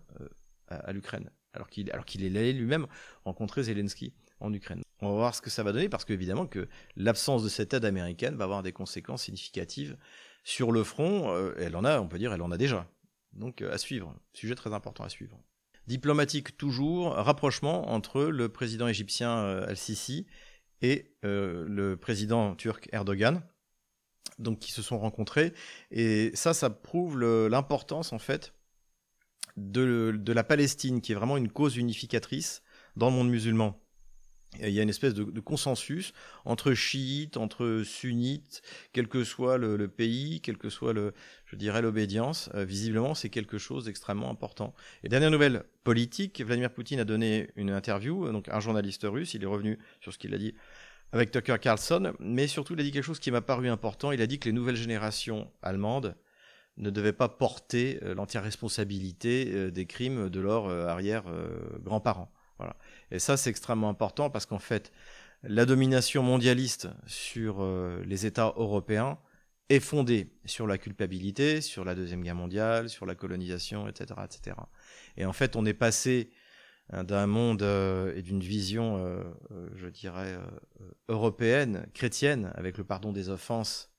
à l'Ukraine alors qu'il alors qu'il est allé lui-même rencontrer Zelensky en Ukraine. On va voir ce que ça va donner parce qu'évidemment que l'absence de cette aide américaine va avoir des conséquences significatives sur le front. Euh, elle en a, on peut dire, elle en a déjà. Donc euh, à suivre, sujet très important à suivre. Diplomatique toujours, rapprochement entre le président égyptien euh, Al-Sisi et le président turc Erdogan donc qui se sont rencontrés et ça ça prouve l'importance en fait de, la Palestine, qui est vraiment une cause unificatrice dans le monde musulman. il y a une espèce de, consensus entre chiites, entre sunnites, quel que soit le, pays, quel que soit le, je dirais l'obédience. Euh, visiblement, c'est quelque chose d'extrêmement important. Et dernière nouvelle politique, Vladimir Poutine a donné une interview, donc un journaliste russe, il est revenu sur ce qu'il a dit avec Tucker Carlson, mais surtout il a dit quelque chose qui m'a paru important. Il a dit que les nouvelles générations allemandes ne devait pas porter euh, l'entière responsabilité euh, des crimes de leurs euh, arrière-grands-parents. Voilà. Et ça, c'est extrêmement important parce qu'en fait, la domination mondialiste sur les États européens est fondée sur la culpabilité, sur la Deuxième Guerre mondiale, sur la colonisation, etc. etc. Et en fait, on est passé hein, d'un monde et d'une vision, je dirais, européenne, chrétienne, avec le pardon des offenses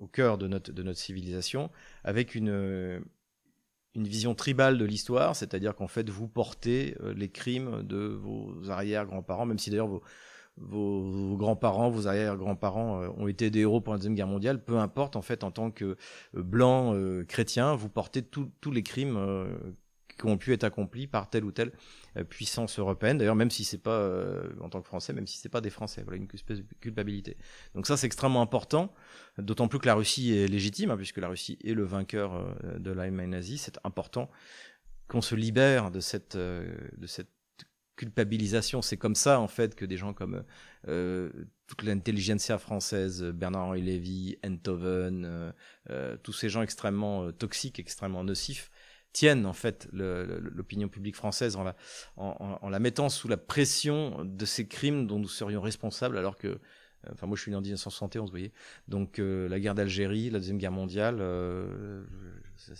au cœur de notre, de notre civilisation, avec une, une vision tribale de l'histoire, c'est-à-dire qu'en fait, vous portez euh, les crimes de vos arrière-grands-parents, même si d'ailleurs vos, vos, grands-parents, vos arrière-grands-parents euh, ont été des héros pour la Deuxième Guerre mondiale, peu importe, en fait, en tant que euh, blanc chrétien, vous portez tous les crimes qui ont pu être accomplis par telle ou telle euh, puissance européenne. D'ailleurs, même si c'est pas euh, en tant que Français, même si c'est pas des Français, voilà une espèce de culpabilité. Donc ça, c'est extrêmement important. D'autant plus que la Russie est légitime, hein, puisque la Russie est le vainqueur euh, de l'Allemagne nazie. C'est important qu'on se libère de cette de cette culpabilisation. C'est comme ça, en fait, que des gens comme toute l'intelligentsia française, Bernard-Henri Lévy, Enthoven, tous ces gens extrêmement toxiques, extrêmement nocifs, tiennent en fait l'opinion publique française en la, en, la, mettant sous la pression de ces crimes dont nous serions responsables alors que euh, enfin moi je suis né en 1971 vous voyez. Donc euh, la guerre d'Algérie la deuxième guerre mondiale euh, c'est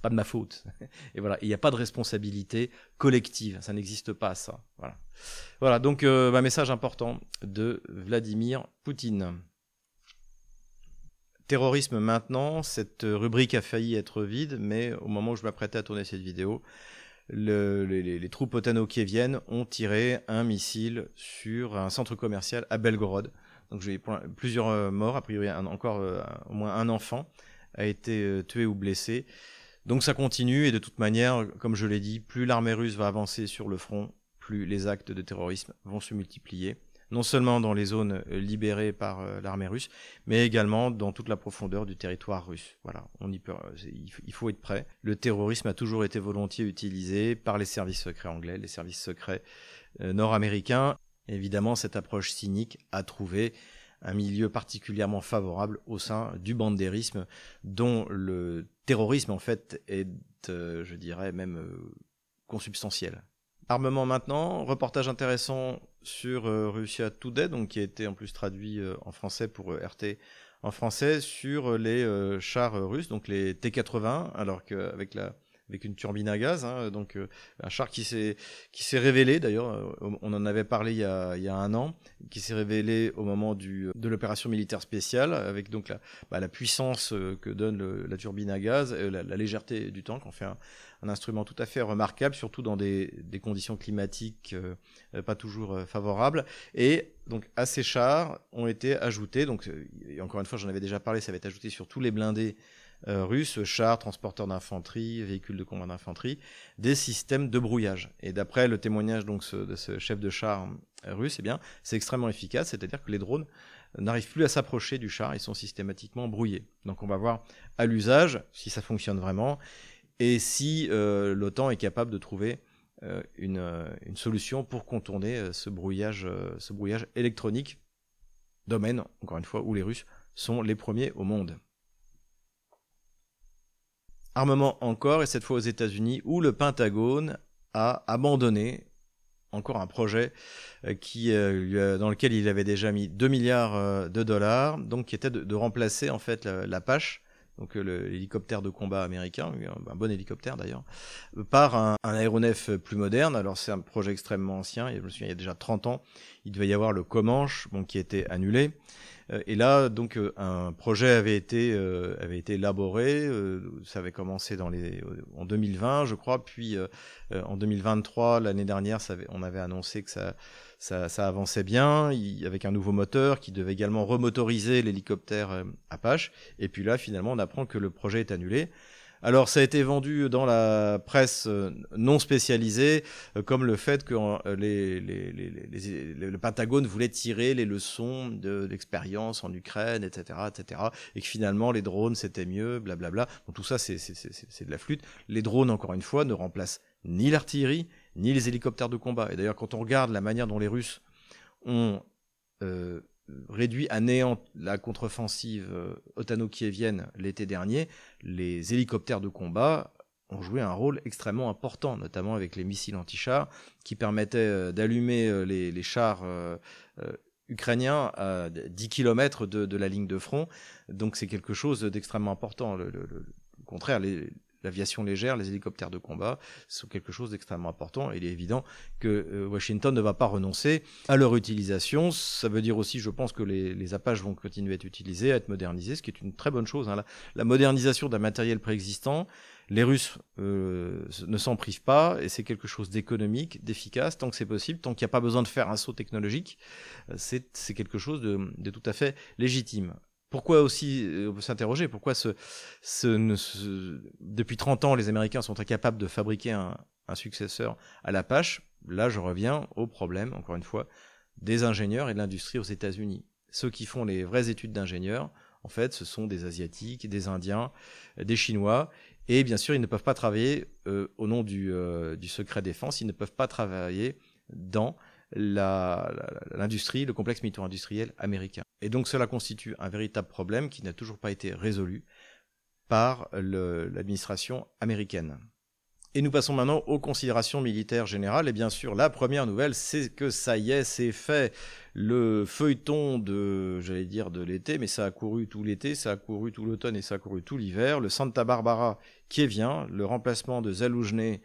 pas, de ma faute. Et voilà. Il n'y a pas de responsabilité collective. Ça n'existe pas ça. Voilà. Voilà. Donc un bah, message important de Vladimir Poutine Terrorisme maintenant, cette rubrique a failli être vide, mais au moment où je m'apprêtais à tourner cette vidéo, les, troupes otano-kieviennes ont tiré un missile sur un centre commercial à Belgorod. Donc j'ai plusieurs euh, morts, a priori encore euh, au moins un enfant a été euh, tué ou blessé. Donc ça continue et de toute manière, comme je l'ai dit, plus l'armée russe va avancer sur le front, plus les actes de terrorisme vont se multiplier non seulement dans les zones euh, libérées par euh, l'armée russe, mais également dans toute la profondeur du territoire russe. Voilà, on y peut, euh, il faut être prêt. Le terrorisme a toujours été volontiers utilisé par les services secrets anglais, les services secrets nord-américains. Évidemment, cette approche cynique a trouvé un milieu particulièrement favorable au sein du bandérisme, dont le terrorisme en fait est, je dirais même consubstantiel. Armement maintenant, reportage intéressant sur euh, Russia Today, donc qui a été en plus traduit euh, en français pour euh, RT en français sur les chars russes, donc les T-80, alors qu'avec la avec une turbine à gaz, hein, donc un char qui s'est qui s'est révélé d'ailleurs, on en avait parlé il y a, il y a un an, qui s'est révélé au moment du de l'opération militaire spéciale, avec donc la, bah, puissance que donne la turbine à gaz, la, légèreté du tank, en fait un, instrument tout à fait remarquable, surtout dans des, conditions climatiques euh, euh, pas toujours euh, favorables. Et donc à ces chars ont été ajoutés, donc encore une fois j'en avais déjà parlé, ça va être ajouté sur tous les blindés russes, chars, transporteurs d'infanterie, véhicules de combat d'infanterie, des systèmes de brouillage. Et d'après le témoignage donc de ce chef de char russe, eh bien c'est extrêmement efficace, c'est-à-dire que les drones n'arrivent plus à s'approcher du char, ils sont systématiquement brouillés. Donc on va voir à l'usage si ça fonctionne vraiment et si l'OTAN est capable de trouver une, une, solution pour contourner ce, brouillage, ce brouillage électronique, domaine, encore une fois, où les Russes sont les premiers au monde. Armement encore, et cette fois aux États-Unis, où le Pentagone a abandonné encore un projet euh, euh, dans lequel il avait déjà mis 2 milliards euh, de dollars, donc qui était de, remplacer en fait l'Apache, donc l'hélicoptère de combat américain, un bon hélicoptère d'ailleurs, par un, aéronef plus moderne. Alors c'est un projet extrêmement ancien, il y a déjà 30 ans, il devait y avoir le Comanche, bon, qui était annulé. Euh, et là, donc, euh, un projet avait été, euh, avait été élaboré. ça avait commencé dans en 2020, je crois. Puis en 2023, l'année dernière, on avait annoncé que ça, ça, ça avançait bien, avec un nouveau moteur qui devait également remotoriser l'hélicoptère Apache. Et puis là, finalement, on apprend que le projet est annulé. Alors ça a été vendu dans la presse euh, non spécialisée euh, comme le fait que euh, le Pentagone voulait tirer les leçons de l'expérience en Ukraine, etc., etc., et que finalement les drones c'était mieux, blablabla. Donc tout ça c'est de la flûte. Les drones encore une fois ne remplacent ni l'artillerie ni les hélicoptères de combat. Et d'ailleurs quand on regarde la manière dont les Russes ont réduit à néant la contre-offensive euh, otano-kievienne l'été dernier, les hélicoptères de combat ont joué un rôle extrêmement important, notamment avec les missiles anti-chars qui permettaient euh, d'allumer euh, les, chars ukrainiens à 10 km de, la ligne de front. Donc c'est quelque chose d'extrêmement important. Le, contraire, l'aviation légère, les hélicoptères de combat sont quelque chose d'extrêmement important. il est évident que euh, Washington ne va pas renoncer à leur utilisation. Ça veut dire aussi, je pense, que les, Apaches vont continuer à être utilisés, à être modernisés, ce qui est une très bonne chose. Hein. La, modernisation d'un matériel préexistant, les Russes euh, ne s'en privent pas, et c'est quelque chose d'économique, d'efficace, tant que c'est possible, tant qu'il n'y a pas besoin de faire un saut technologique, euh, c'est quelque chose de tout à fait légitime. Pourquoi aussi, euh, s'interroger, pourquoi ce, depuis 30 ans, les Américains sont incapables de fabriquer un, successeur à l'Apache Là, je reviens au problème, encore une fois, des ingénieurs et de l'industrie aux États-Unis. Ceux qui font les vraies études d'ingénieurs, en fait, ce sont des Asiatiques, des Indiens, des Chinois, et bien sûr, ils ne peuvent pas travailler euh, au nom du, euh, du secret défense, ils ne peuvent pas travailler dans l'industrie, le complexe militaire-industriel américain. Et donc cela constitue un véritable problème qui n'a toujours pas été résolu par l'administration américaine. Et nous passons maintenant aux considérations militaires générales. Et bien sûr, la première nouvelle, c'est que ça y est, c'est fait. Le feuilleton de, j'allais dire de l'été, mais ça a couru tout l'été, ça a couru tout l'automne et ça a couru tout l'hiver. Le Santa Barbara qui vient, le remplacement de Zaloujny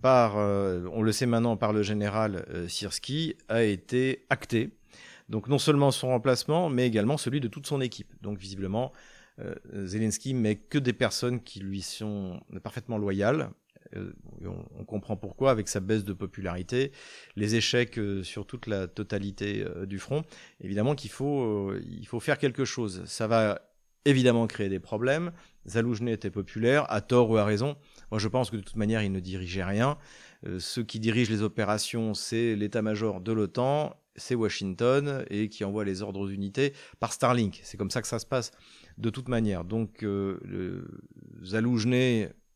par, euh, on le sait maintenant, par le général euh, Sirski, a été acté. Donc non seulement son remplacement, mais également celui de toute son équipe. Donc visiblement, euh, Zelensky met que des personnes qui lui sont parfaitement loyales. on, comprend pourquoi avec sa baisse de popularité, les échecs sur toute la totalité du front. Évidemment qu'il faut, il faut faire quelque chose. Ça va évidemment créer des problèmes. Zaloujny était populaire, à tort ou à raison. Moi, je pense que de toute manière, il ne dirigeait rien. Euh, ceux qui dirigent les opérations, c'est l'état-major de l'OTAN, c'est Washington, et qui envoie les ordres aux unités par Starlink. C'est comme ça que ça se passe, de toute manière. Donc, euh,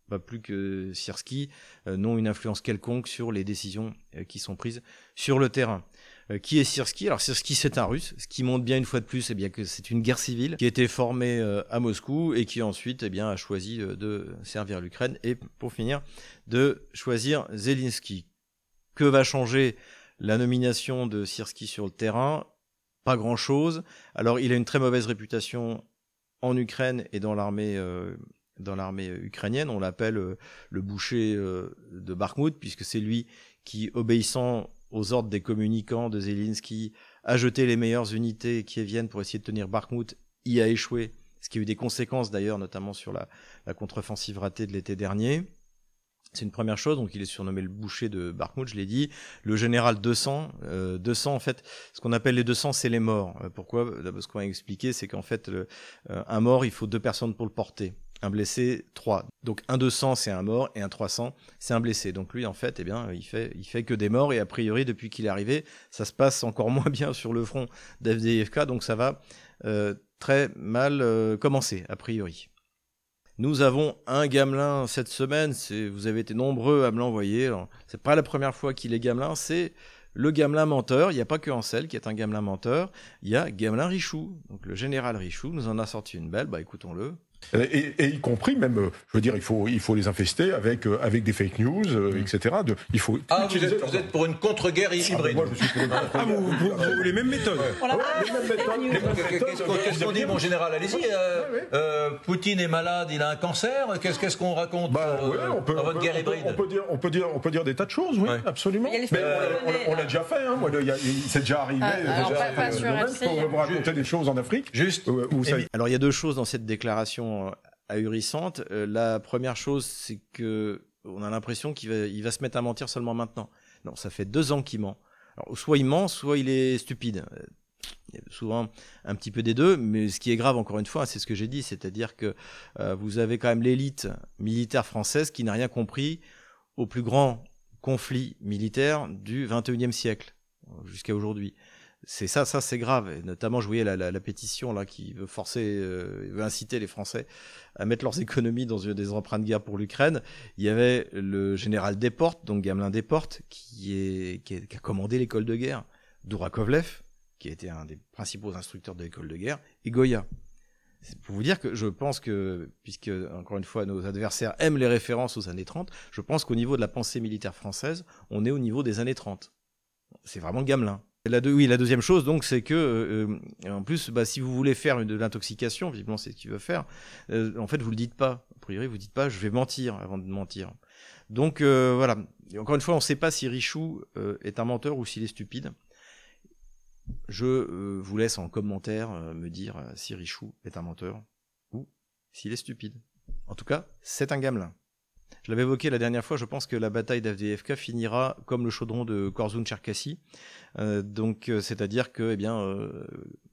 pas plus que Sierski, euh, n'ont une influence quelconque sur les décisions qui sont prises sur le terrain. Euh, qui est Sirski? Alors Sirski, c'est un russe, ce qui montre bien une fois de plus eh bien, que c'est une guerre civile qui a été formée euh, à Moscou et qui ensuite eh bien, a choisi euh, de servir l'Ukraine et pour finir de choisir Zelensky. Que va changer la nomination de Sirski sur le terrain? Pas grand-chose. Alors il a une très mauvaise réputation en Ukraine et dans l'armée dans l'armée ukrainienne. On l'appelle le boucher de Bakhmut, puisque c'est lui qui, obéissant aux ordres des communicants de Zelensky, a jeté les meilleures unités qui viennent pour essayer de tenir Bakhmut, y a échoué, ce qui a eu des conséquences d'ailleurs, notamment sur la, contre-offensive ratée de l'été dernier. C'est une première chose, donc il est surnommé le boucher de Bakhmut, je l'ai dit. Le général 200, 200 euh, en fait, ce qu'on appelle les 200, c'est les morts. Euh, pourquoi? Ce qu'on va expliquer, c'est qu'en fait, euh, un mort, il faut deux personnes pour le porter un blessé, 3. Donc un 200 c'est un mort et un 300 c'est un blessé. Donc lui en fait, eh bien, il fait, fait que des morts et a priori depuis qu'il est arrivé, ça se passe encore moins bien sur le front d'FDIFK, donc ça va euh, très mal euh, commencer a priori. Nous avons un gamelin cette semaine. Vous avez été nombreux à me l'envoyer. C'est pas la première fois qu'il est gamelin. C'est le gamelin menteur. Il n'y a pas que Ansel qui est un gamelin menteur. Il y a Gamelin Richoux. Donc le général Richoux nous en a sorti une belle. Bah écoutons-le. Et, et, y compris même, euh, je veux dire, il faut, il faut les infester avec, euh, avec des fake news, euh, mm. etc. De, il faut ah, vous êtes, vous êtes, pour une contre-guerre hybride. Ah, moi, je suis pour une contre ah, vous, vous, vous, les mêmes méthodes. Voilà. Ah, les mêmes méthodes. Qu'est-ce qu'on dit, mon général Allez-y. Euh, euh, Poutine est malade, il a un cancer. Qu'est-ce qu'on raconte bah, sur, ouais, on peut, dans votre guerre hybride on peut, dire, on, peut dire, on peut dire des tas de choses, oui, ouais. absolument. Mais on, l'a déjà fait. Hein. C'est déjà arrivé. Ah, déjà, pas sur pour vous raconter des choses en Afrique. Juste. Alors, il y a deux choses dans cette déclaration ahurissante. Euh, la première chose, c'est que on a l'impression qu'il va, se mettre à mentir seulement maintenant. Non, ça fait deux ans qu'il ment. Alors, soit il ment, soit il est stupide. A souvent un petit peu des deux, mais ce qui est grave, encore une fois, c'est ce que j'ai dit, c'est-à-dire que euh, vous avez quand même l'élite militaire française qui n'a rien compris au plus grand conflit militaire du 21e siècle jusqu'à aujourd'hui c'est ça, ça c'est grave. Et notamment, je voyais la, pétition là qui veut forcer, euh, veut inciter les Français à mettre leurs économies dans des emprunts de guerre pour l'Ukraine. Il y avait le général Desportes, donc Gamelin Desportes, qui, est, a commandé l'école de guerre, Dourakovlev, qui était un des principaux instructeurs de l'école de guerre, et Goya. C'est pour vous dire que je pense que, puisque, encore une fois, nos adversaires aiment les références aux années 30, je pense qu'au niveau de la pensée militaire française, on est au niveau des années 30. C'est vraiment Gamelin. La oui, la deuxième chose, donc, c'est que, euh, en plus, bah, si vous voulez faire de l'intoxication, visiblement c'est ce qu'il veut faire, euh, en fait, vous le dites pas. A priori, vous dites pas, je vais mentir avant de mentir. Donc, euh, voilà. encore une fois, on ne sait pas si Richou est un menteur ou s'il est stupide. Je vous laisse en commentaire me dire si Richou est un menteur ou s'il est stupide. En tout cas, c'est un gamelin. Je l'avais évoqué la dernière fois, je pense que la bataille d'AFDFK finira comme le chaudron de Korzun Cherkassy. Euh, donc, euh, c'est-à-dire que, eh bien, euh,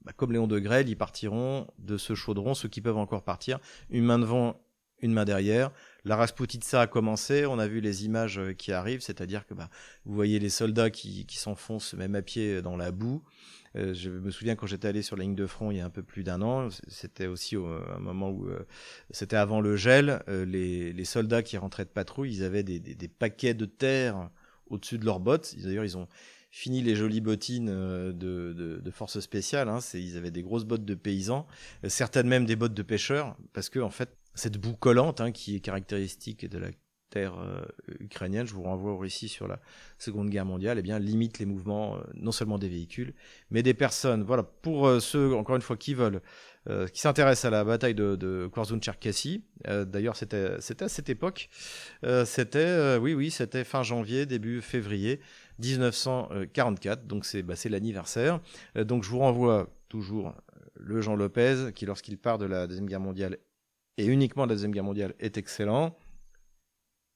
bah, comme Léon de Grelle, ils partiront de ce chaudron, ceux qui peuvent encore partir, une main devant, une main derrière. La Rasputitsa a commencé, on a vu les images qui arrivent, c'est-à-dire que bah, vous voyez les soldats qui s'enfoncent même à pied dans la boue. Euh, je me souviens quand j'étais allé sur la ligne de front il y a un peu plus d'un an, c'était aussi au, un moment où euh, c'était avant le gel, euh, les, soldats qui rentraient de patrouille, ils avaient des, paquets de terre au-dessus de leurs bottes. D'ailleurs, ils ont fini les jolies bottines de forces spéciales. Hein. Ils avaient des grosses bottes de paysans, certaines même des bottes de pêcheurs, parce que en fait, cette boue collante hein, qui est caractéristique de la terre euh, ukrainienne, je vous renvoie au récit sur la Seconde Guerre mondiale, eh bien, limite les mouvements euh, non seulement des véhicules, mais des personnes. Voilà, pour euh, ceux, encore une fois, qui veulent, qui s'intéressent à la bataille de, de Korzun-Cherkassy, d'ailleurs, c'était, c'était à cette époque, c'était, oui, oui, c'était fin janvier, début février 1944, donc c'est, bah, c'est l'anniversaire. donc je vous renvoie toujours le Jean Lopez, qui lorsqu'il part de la Deuxième Guerre mondiale, et uniquement de la Deuxième Guerre mondiale, est excellent.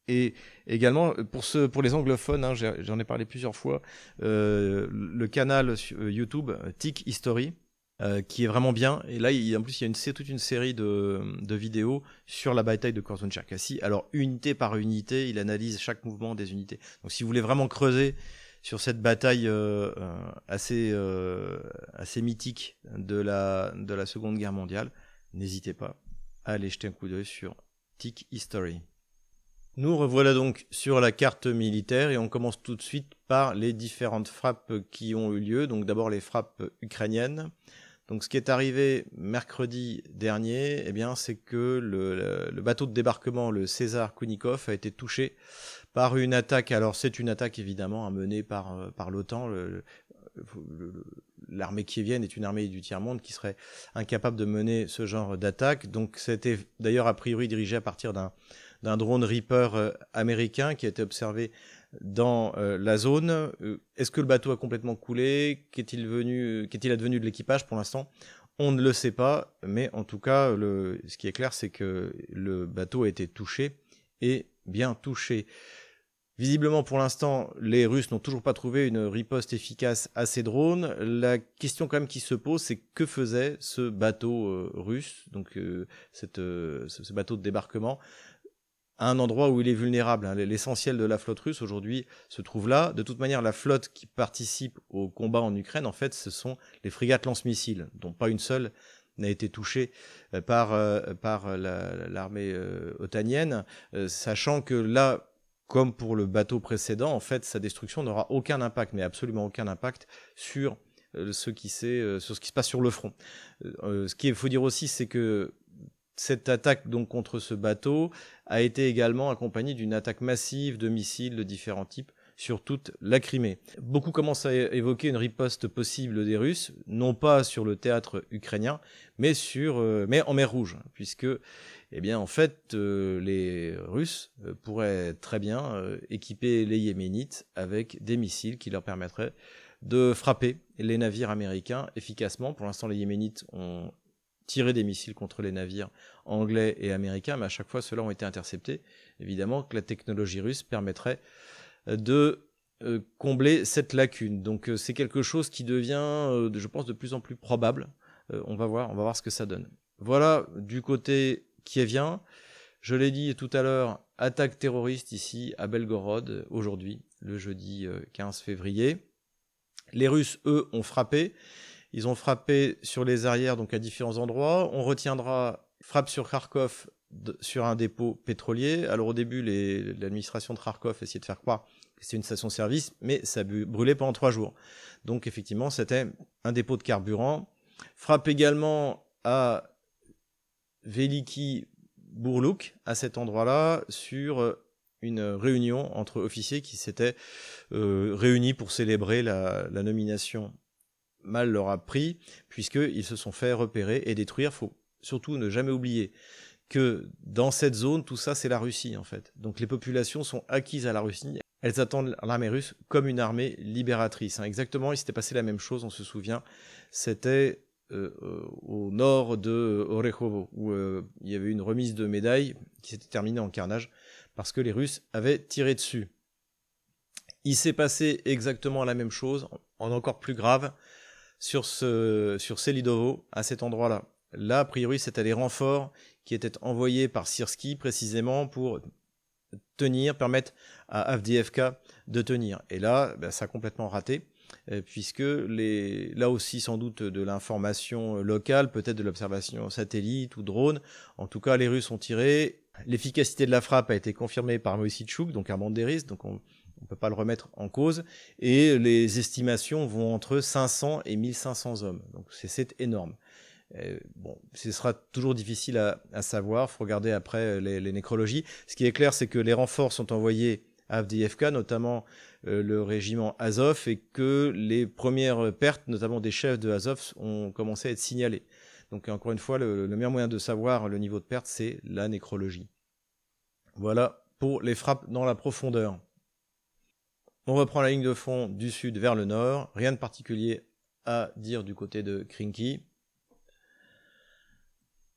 Et également, pour, ceux, pour les anglophones, hein, j'en ai parlé plusieurs fois, euh, le canal euh, YouTube Tick History, euh, qui est vraiment bien. Et là, il, en plus, il y a une, toute une série de, de vidéos sur la bataille de Corson Cherkassy. Alors, unité par unité, il analyse chaque mouvement des unités. Donc, si vous voulez vraiment creuser sur cette bataille euh, euh assez, euh, assez mythique de la, de la Seconde Guerre mondiale, n'hésitez pas à aller jeter un coup d'œil sur Tick History. Nous revoilà donc sur la carte militaire et on commence tout de suite par les différentes frappes qui ont eu lieu. Donc d'abord les frappes ukrainiennes. Donc ce qui est arrivé mercredi dernier, eh bien c'est que le, bateau de débarquement, le César Kounikov, a été touché par une attaque. Alors c'est une attaque évidemment menée par euh, l'OTAN. L'armée kievienne est une armée du tiers-monde qui serait incapable de mener ce genre d'attaque. Donc c'était d'ailleurs a priori dirigé à partir d'un d'un drone Reaper euh, américain qui a été observé dans euh, la zone. Euh, est-ce que le bateau a complètement coulé? Qu'est-il venu Qu'est-il advenu de l'équipage? Pour l'instant, on ne le sait pas, mais en tout cas, ce qui est clair, c'est que le bateau a été touché et bien touché. Visiblement, pour l'instant, les Russes n'ont toujours pas trouvé une riposte efficace à ces drones. La question quand même qui se pose, c'est que faisait ce bateau russe, donc ce bateau de débarquement? Un endroit où il est vulnérable. Hein. L'essentiel de la flotte russe aujourd'hui se trouve là. De toute manière, la flotte qui participe au combat en Ukraine, en fait, ce sont les frégates lance-missiles, dont pas une seule n'a été touché par, par l'armée otanienne, sachant que là, comme pour le bateau précédent, en fait, sa destruction n'aura aucun impact, mais absolument aucun impact sur ce qui, sur ce qui se passe sur le front. ce qu'il faut dire aussi, c'est que cette attaque donc contre ce bateau a été également accompagnée d'une attaque massive de missiles de différents types sur toute la Crimée. Beaucoup commencent à évoquer une riposte possible des Russes, non pas sur le théâtre ukrainien, mais sur, euh, mais en mer Rouge, puisque, eh bien, en fait, euh, les Russes euh, pourraient très bien équiper les Yéménites avec des missiles qui leur permettraient de frapper les navires américains efficacement. Pour l'instant, les Yéménites ont tiré des missiles contre les navires anglais et américains, mais à chaque fois, ceux-là ont été interceptés. Évidemment que la technologie russe permettrait de euh, combler cette lacune. Donc euh, c'est quelque chose qui devient, euh, je pense, de plus en plus probable. on va voir, on va voir ce que ça donne. Voilà du côté kievien. Je l'ai dit tout à l'heure, attaque terroriste ici à Belgorod aujourd'hui, le jeudi 15 février. Les Russes, eux, ont frappé. Ils ont frappé sur les arrières, donc à différents endroits. On retiendra frappe sur Kharkov sur un dépôt pétrolier. Alors au début, l'administration de Kharkov essayait de faire croire que c'était une station-service, mais ça brûlait pendant trois jours. Donc effectivement, c'était un dépôt de carburant. Frappe également à Veliki Bourlouk, à cet endroit-là, sur une réunion entre officiers qui s'étaient euh, réunis pour célébrer la nomination. Mal leur a pris, puisqu'ils se sont fait repérer et détruire. Faut surtout ne jamais oublier que dans cette zone, tout ça, c'est la Russie, en fait. Donc les populations sont acquises à la Russie. Elles attendent l'armée russe comme une armée libératrice. Hein. Exactement, il s'était passé la même chose, on se souvient. C'était euh, au nord de Orekhovo, où euh, il y avait une remise de médailles qui s'était terminée en carnage parce que les Russes avaient tiré dessus. Il s'est passé exactement la même chose, en encore plus grave, sur, ce, sur Selidovo, à cet endroit-là. Là, a priori, c'était les renforts qui étaient envoyés par Sirski précisément pour tenir, permettre à Avdiivka de tenir. Et là, ben, ça a complètement raté, euh, puisque les, là aussi sans doute de l'information locale, peut-être de l'observation satellite ou drone, en tout cas les Russes ont tiré. L'efficacité de la frappe a été confirmée par Moïsitchouk, donc un banderis, donc on ne peut pas le remettre en cause, et les estimations vont entre 500 et 1500 hommes, donc c'est énorme. Euh, bon, ce sera toujours difficile à, savoir. Il faut regarder après euh, les, nécrologies. Ce qui est clair, c'est que les renforts sont envoyés à Avdiivka, notamment euh, le régiment Azov, et que les premières pertes, notamment des chefs de Azov, ont commencé à être signalées. Donc encore une fois, le, le meilleur moyen de savoir le niveau de perte, c'est la nécrologie. Voilà pour les frappes dans la profondeur. On reprend la ligne de front du sud vers le nord. Rien de particulier à dire du côté de Krinky.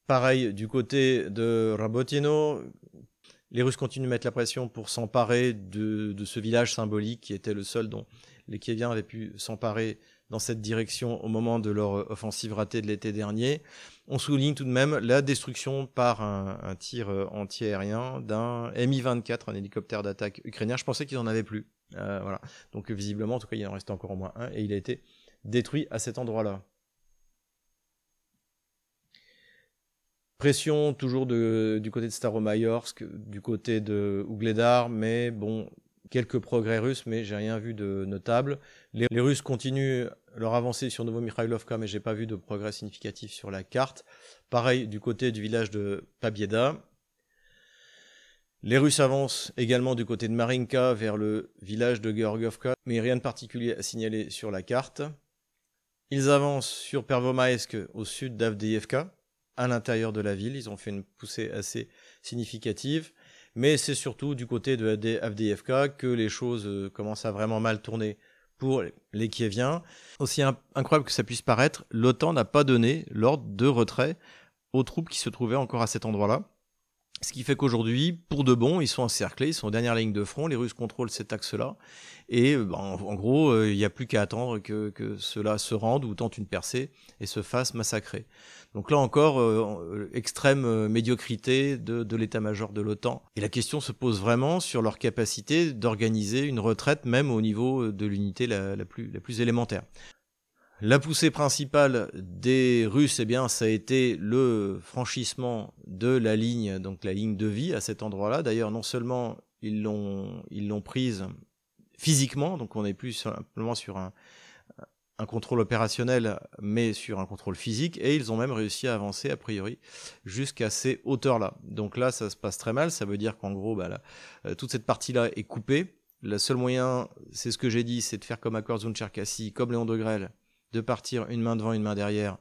Pareil du côté de Rabotino, les Russes continuent de mettre la pression pour s'emparer de, ce village symbolique qui était le seul dont les Kieviens avaient pu s'emparer dans cette direction au moment de leur offensive ratée de l'été dernier. On souligne tout de même la destruction par un, tir antiaérien d'un Mi-24, un hélicoptère d'attaque ukrainien. Je pensais qu'ils en avaient plus. Euh, voilà. Donc visiblement, en tout cas, il en reste encore au moins un et il a été détruit à cet endroit-là. Pression toujours du côté de Staromayorsk, du côté de Ougledar, mais bon, quelques progrès russes, mais j'ai rien vu de notable. Les, Russes continuent leur avancée sur Novomikhailovka, mais j'ai pas vu de progrès significatif sur la carte. Pareil du côté du village de Pabieda. Les Russes avancent également du côté de Marinka vers le village de Georgovka, mais rien de particulier à signaler sur la carte. Ils avancent sur Pervomaesk au sud d'Avdeevka à l'intérieur de la ville. Ils ont fait une poussée assez significative. Mais c'est surtout du côté de FDFK que les choses euh, commencent à vraiment mal tourner pour les Kieviens. Aussi incroyable que ça puisse paraître, l'OTAN n'a pas donné l'ordre de retrait aux troupes qui se trouvaient encore à cet endroit-là. Ce qui fait qu'aujourd'hui, pour de bon, ils sont encerclés, ils sont en dernière ligne de front, les Russes contrôlent cet axe-là, et ben, en, gros, euh, il n'y a plus qu'à attendre que, que cela se rende ou tente une percée et se fasse massacrer. Donc là encore, euh, extrême euh, médiocrité de, l'état-major de l'OTAN. Et la question se pose vraiment sur leur capacité d'organiser une retraite, même au niveau de l'unité la plus élémentaire. La poussée principale des Russes, eh bien, ça a été le franchissement de la ligne, donc la ligne de vie à cet endroit-là. D'ailleurs, non seulement ils l'ont, ils l'ont prise physiquement, donc on n'est plus simplement sur un, contrôle opérationnel, mais sur un contrôle physique, et ils ont même réussi à avancer, a priori, jusqu'à ces hauteurs-là. Donc là, ça se passe très mal, ça veut dire qu'en gros, bah, euh, toute cette partie-là est coupée. Le seul moyen, c'est ce que j'ai dit, c'est de faire comme à Cherkassy, comme Léon de Grelle, de partir une main devant, une main derrière,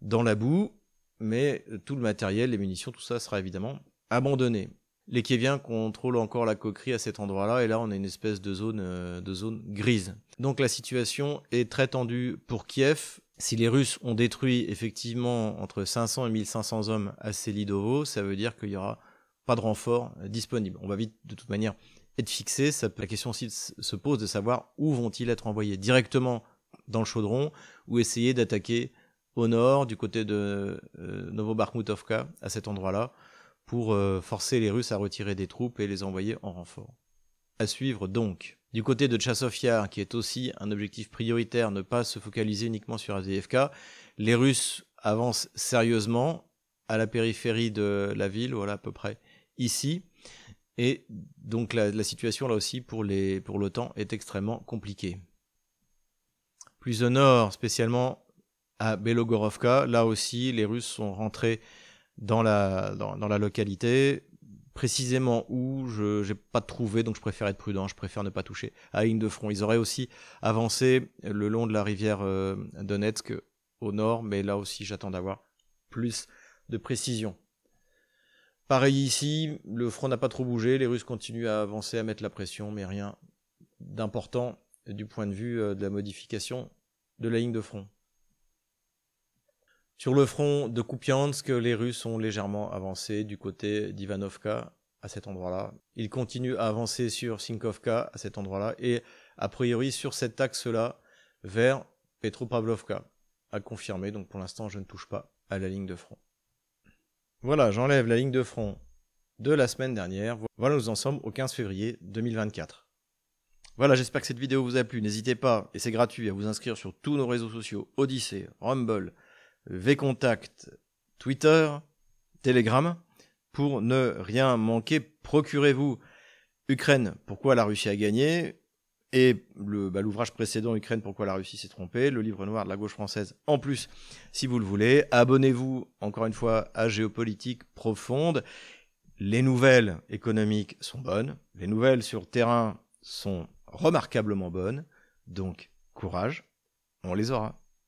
dans la boue, mais tout le matériel, les munitions, tout ça sera évidemment abandonné. Les Kieviens contrôlent encore la coquerie à cet endroit-là, et là on a une espèce de zone, euh, de zone grise. Donc la situation est très tendue pour Kiev. Si les Russes ont détruit effectivement entre 500 et 1500 hommes à Selidovo, ça veut dire qu'il n'y aura pas de renfort disponible. On va vite de toute manière être fixé. la question aussi se pose de savoir où vont-ils être envoyés directement dans le chaudron ou essayer d'attaquer au nord du côté de euh, à cet endroit-là pour euh, forcer les Russes à retirer des troupes et les envoyer en renfort. À suivre donc. Du côté de Tchassov qui est aussi un objectif prioritaire, ne pas se focaliser uniquement sur AZFK, les Russes avancent sérieusement à la périphérie de la ville, voilà à peu près ici. Et donc la, situation là aussi pour l'OTAN est extrêmement compliquée. Plus au nord, spécialement à Belogorovka, là aussi les Russes sont rentrés dans la, localité. Précisément où, je n'ai pas trouvé, donc je préfère être prudent, je préfère ne pas toucher à ligne de front. Ils auraient aussi avancé le long de la rivière euh, Donetsk au nord, mais là aussi j'attends d'avoir plus de précision. Pareil ici, le front n'a pas trop bougé, les Russes continuent à avancer, à mettre la pression, mais rien d'important du point de vue euh, de la modification de la ligne de front. Sur le front de Kupiansk, les Russes ont légèrement avancé du côté d'Ivanovka à cet endroit-là. Ils continuent à avancer sur Sinkovka à cet endroit-là et a priori sur cet axe-là vers Petropavlovka. À confirmer, donc pour l'instant je ne touche pas à la ligne de front. Voilà, j'enlève la ligne de front de la semaine dernière. Voilà, nous en sommes au 15 février 2024. Voilà, j'espère que cette vidéo vous a plu. N'hésitez pas, et c'est gratuit, à vous inscrire sur tous nos réseaux sociaux, Odyssey, Rumble, Vcontact, Twitter, Telegram. Pour ne rien manquer, procurez-vous Ukraine, pourquoi la Russie a gagné, et bah, l'ouvrage précédent Ukraine, pourquoi la Russie s'est trompée, le livre noir de la gauche française en plus, si vous le voulez. Abonnez-vous encore une fois à Géopolitique Profonde. Les nouvelles économiques sont bonnes, les nouvelles sur terrain sont remarquablement bonnes, donc courage, on les aura.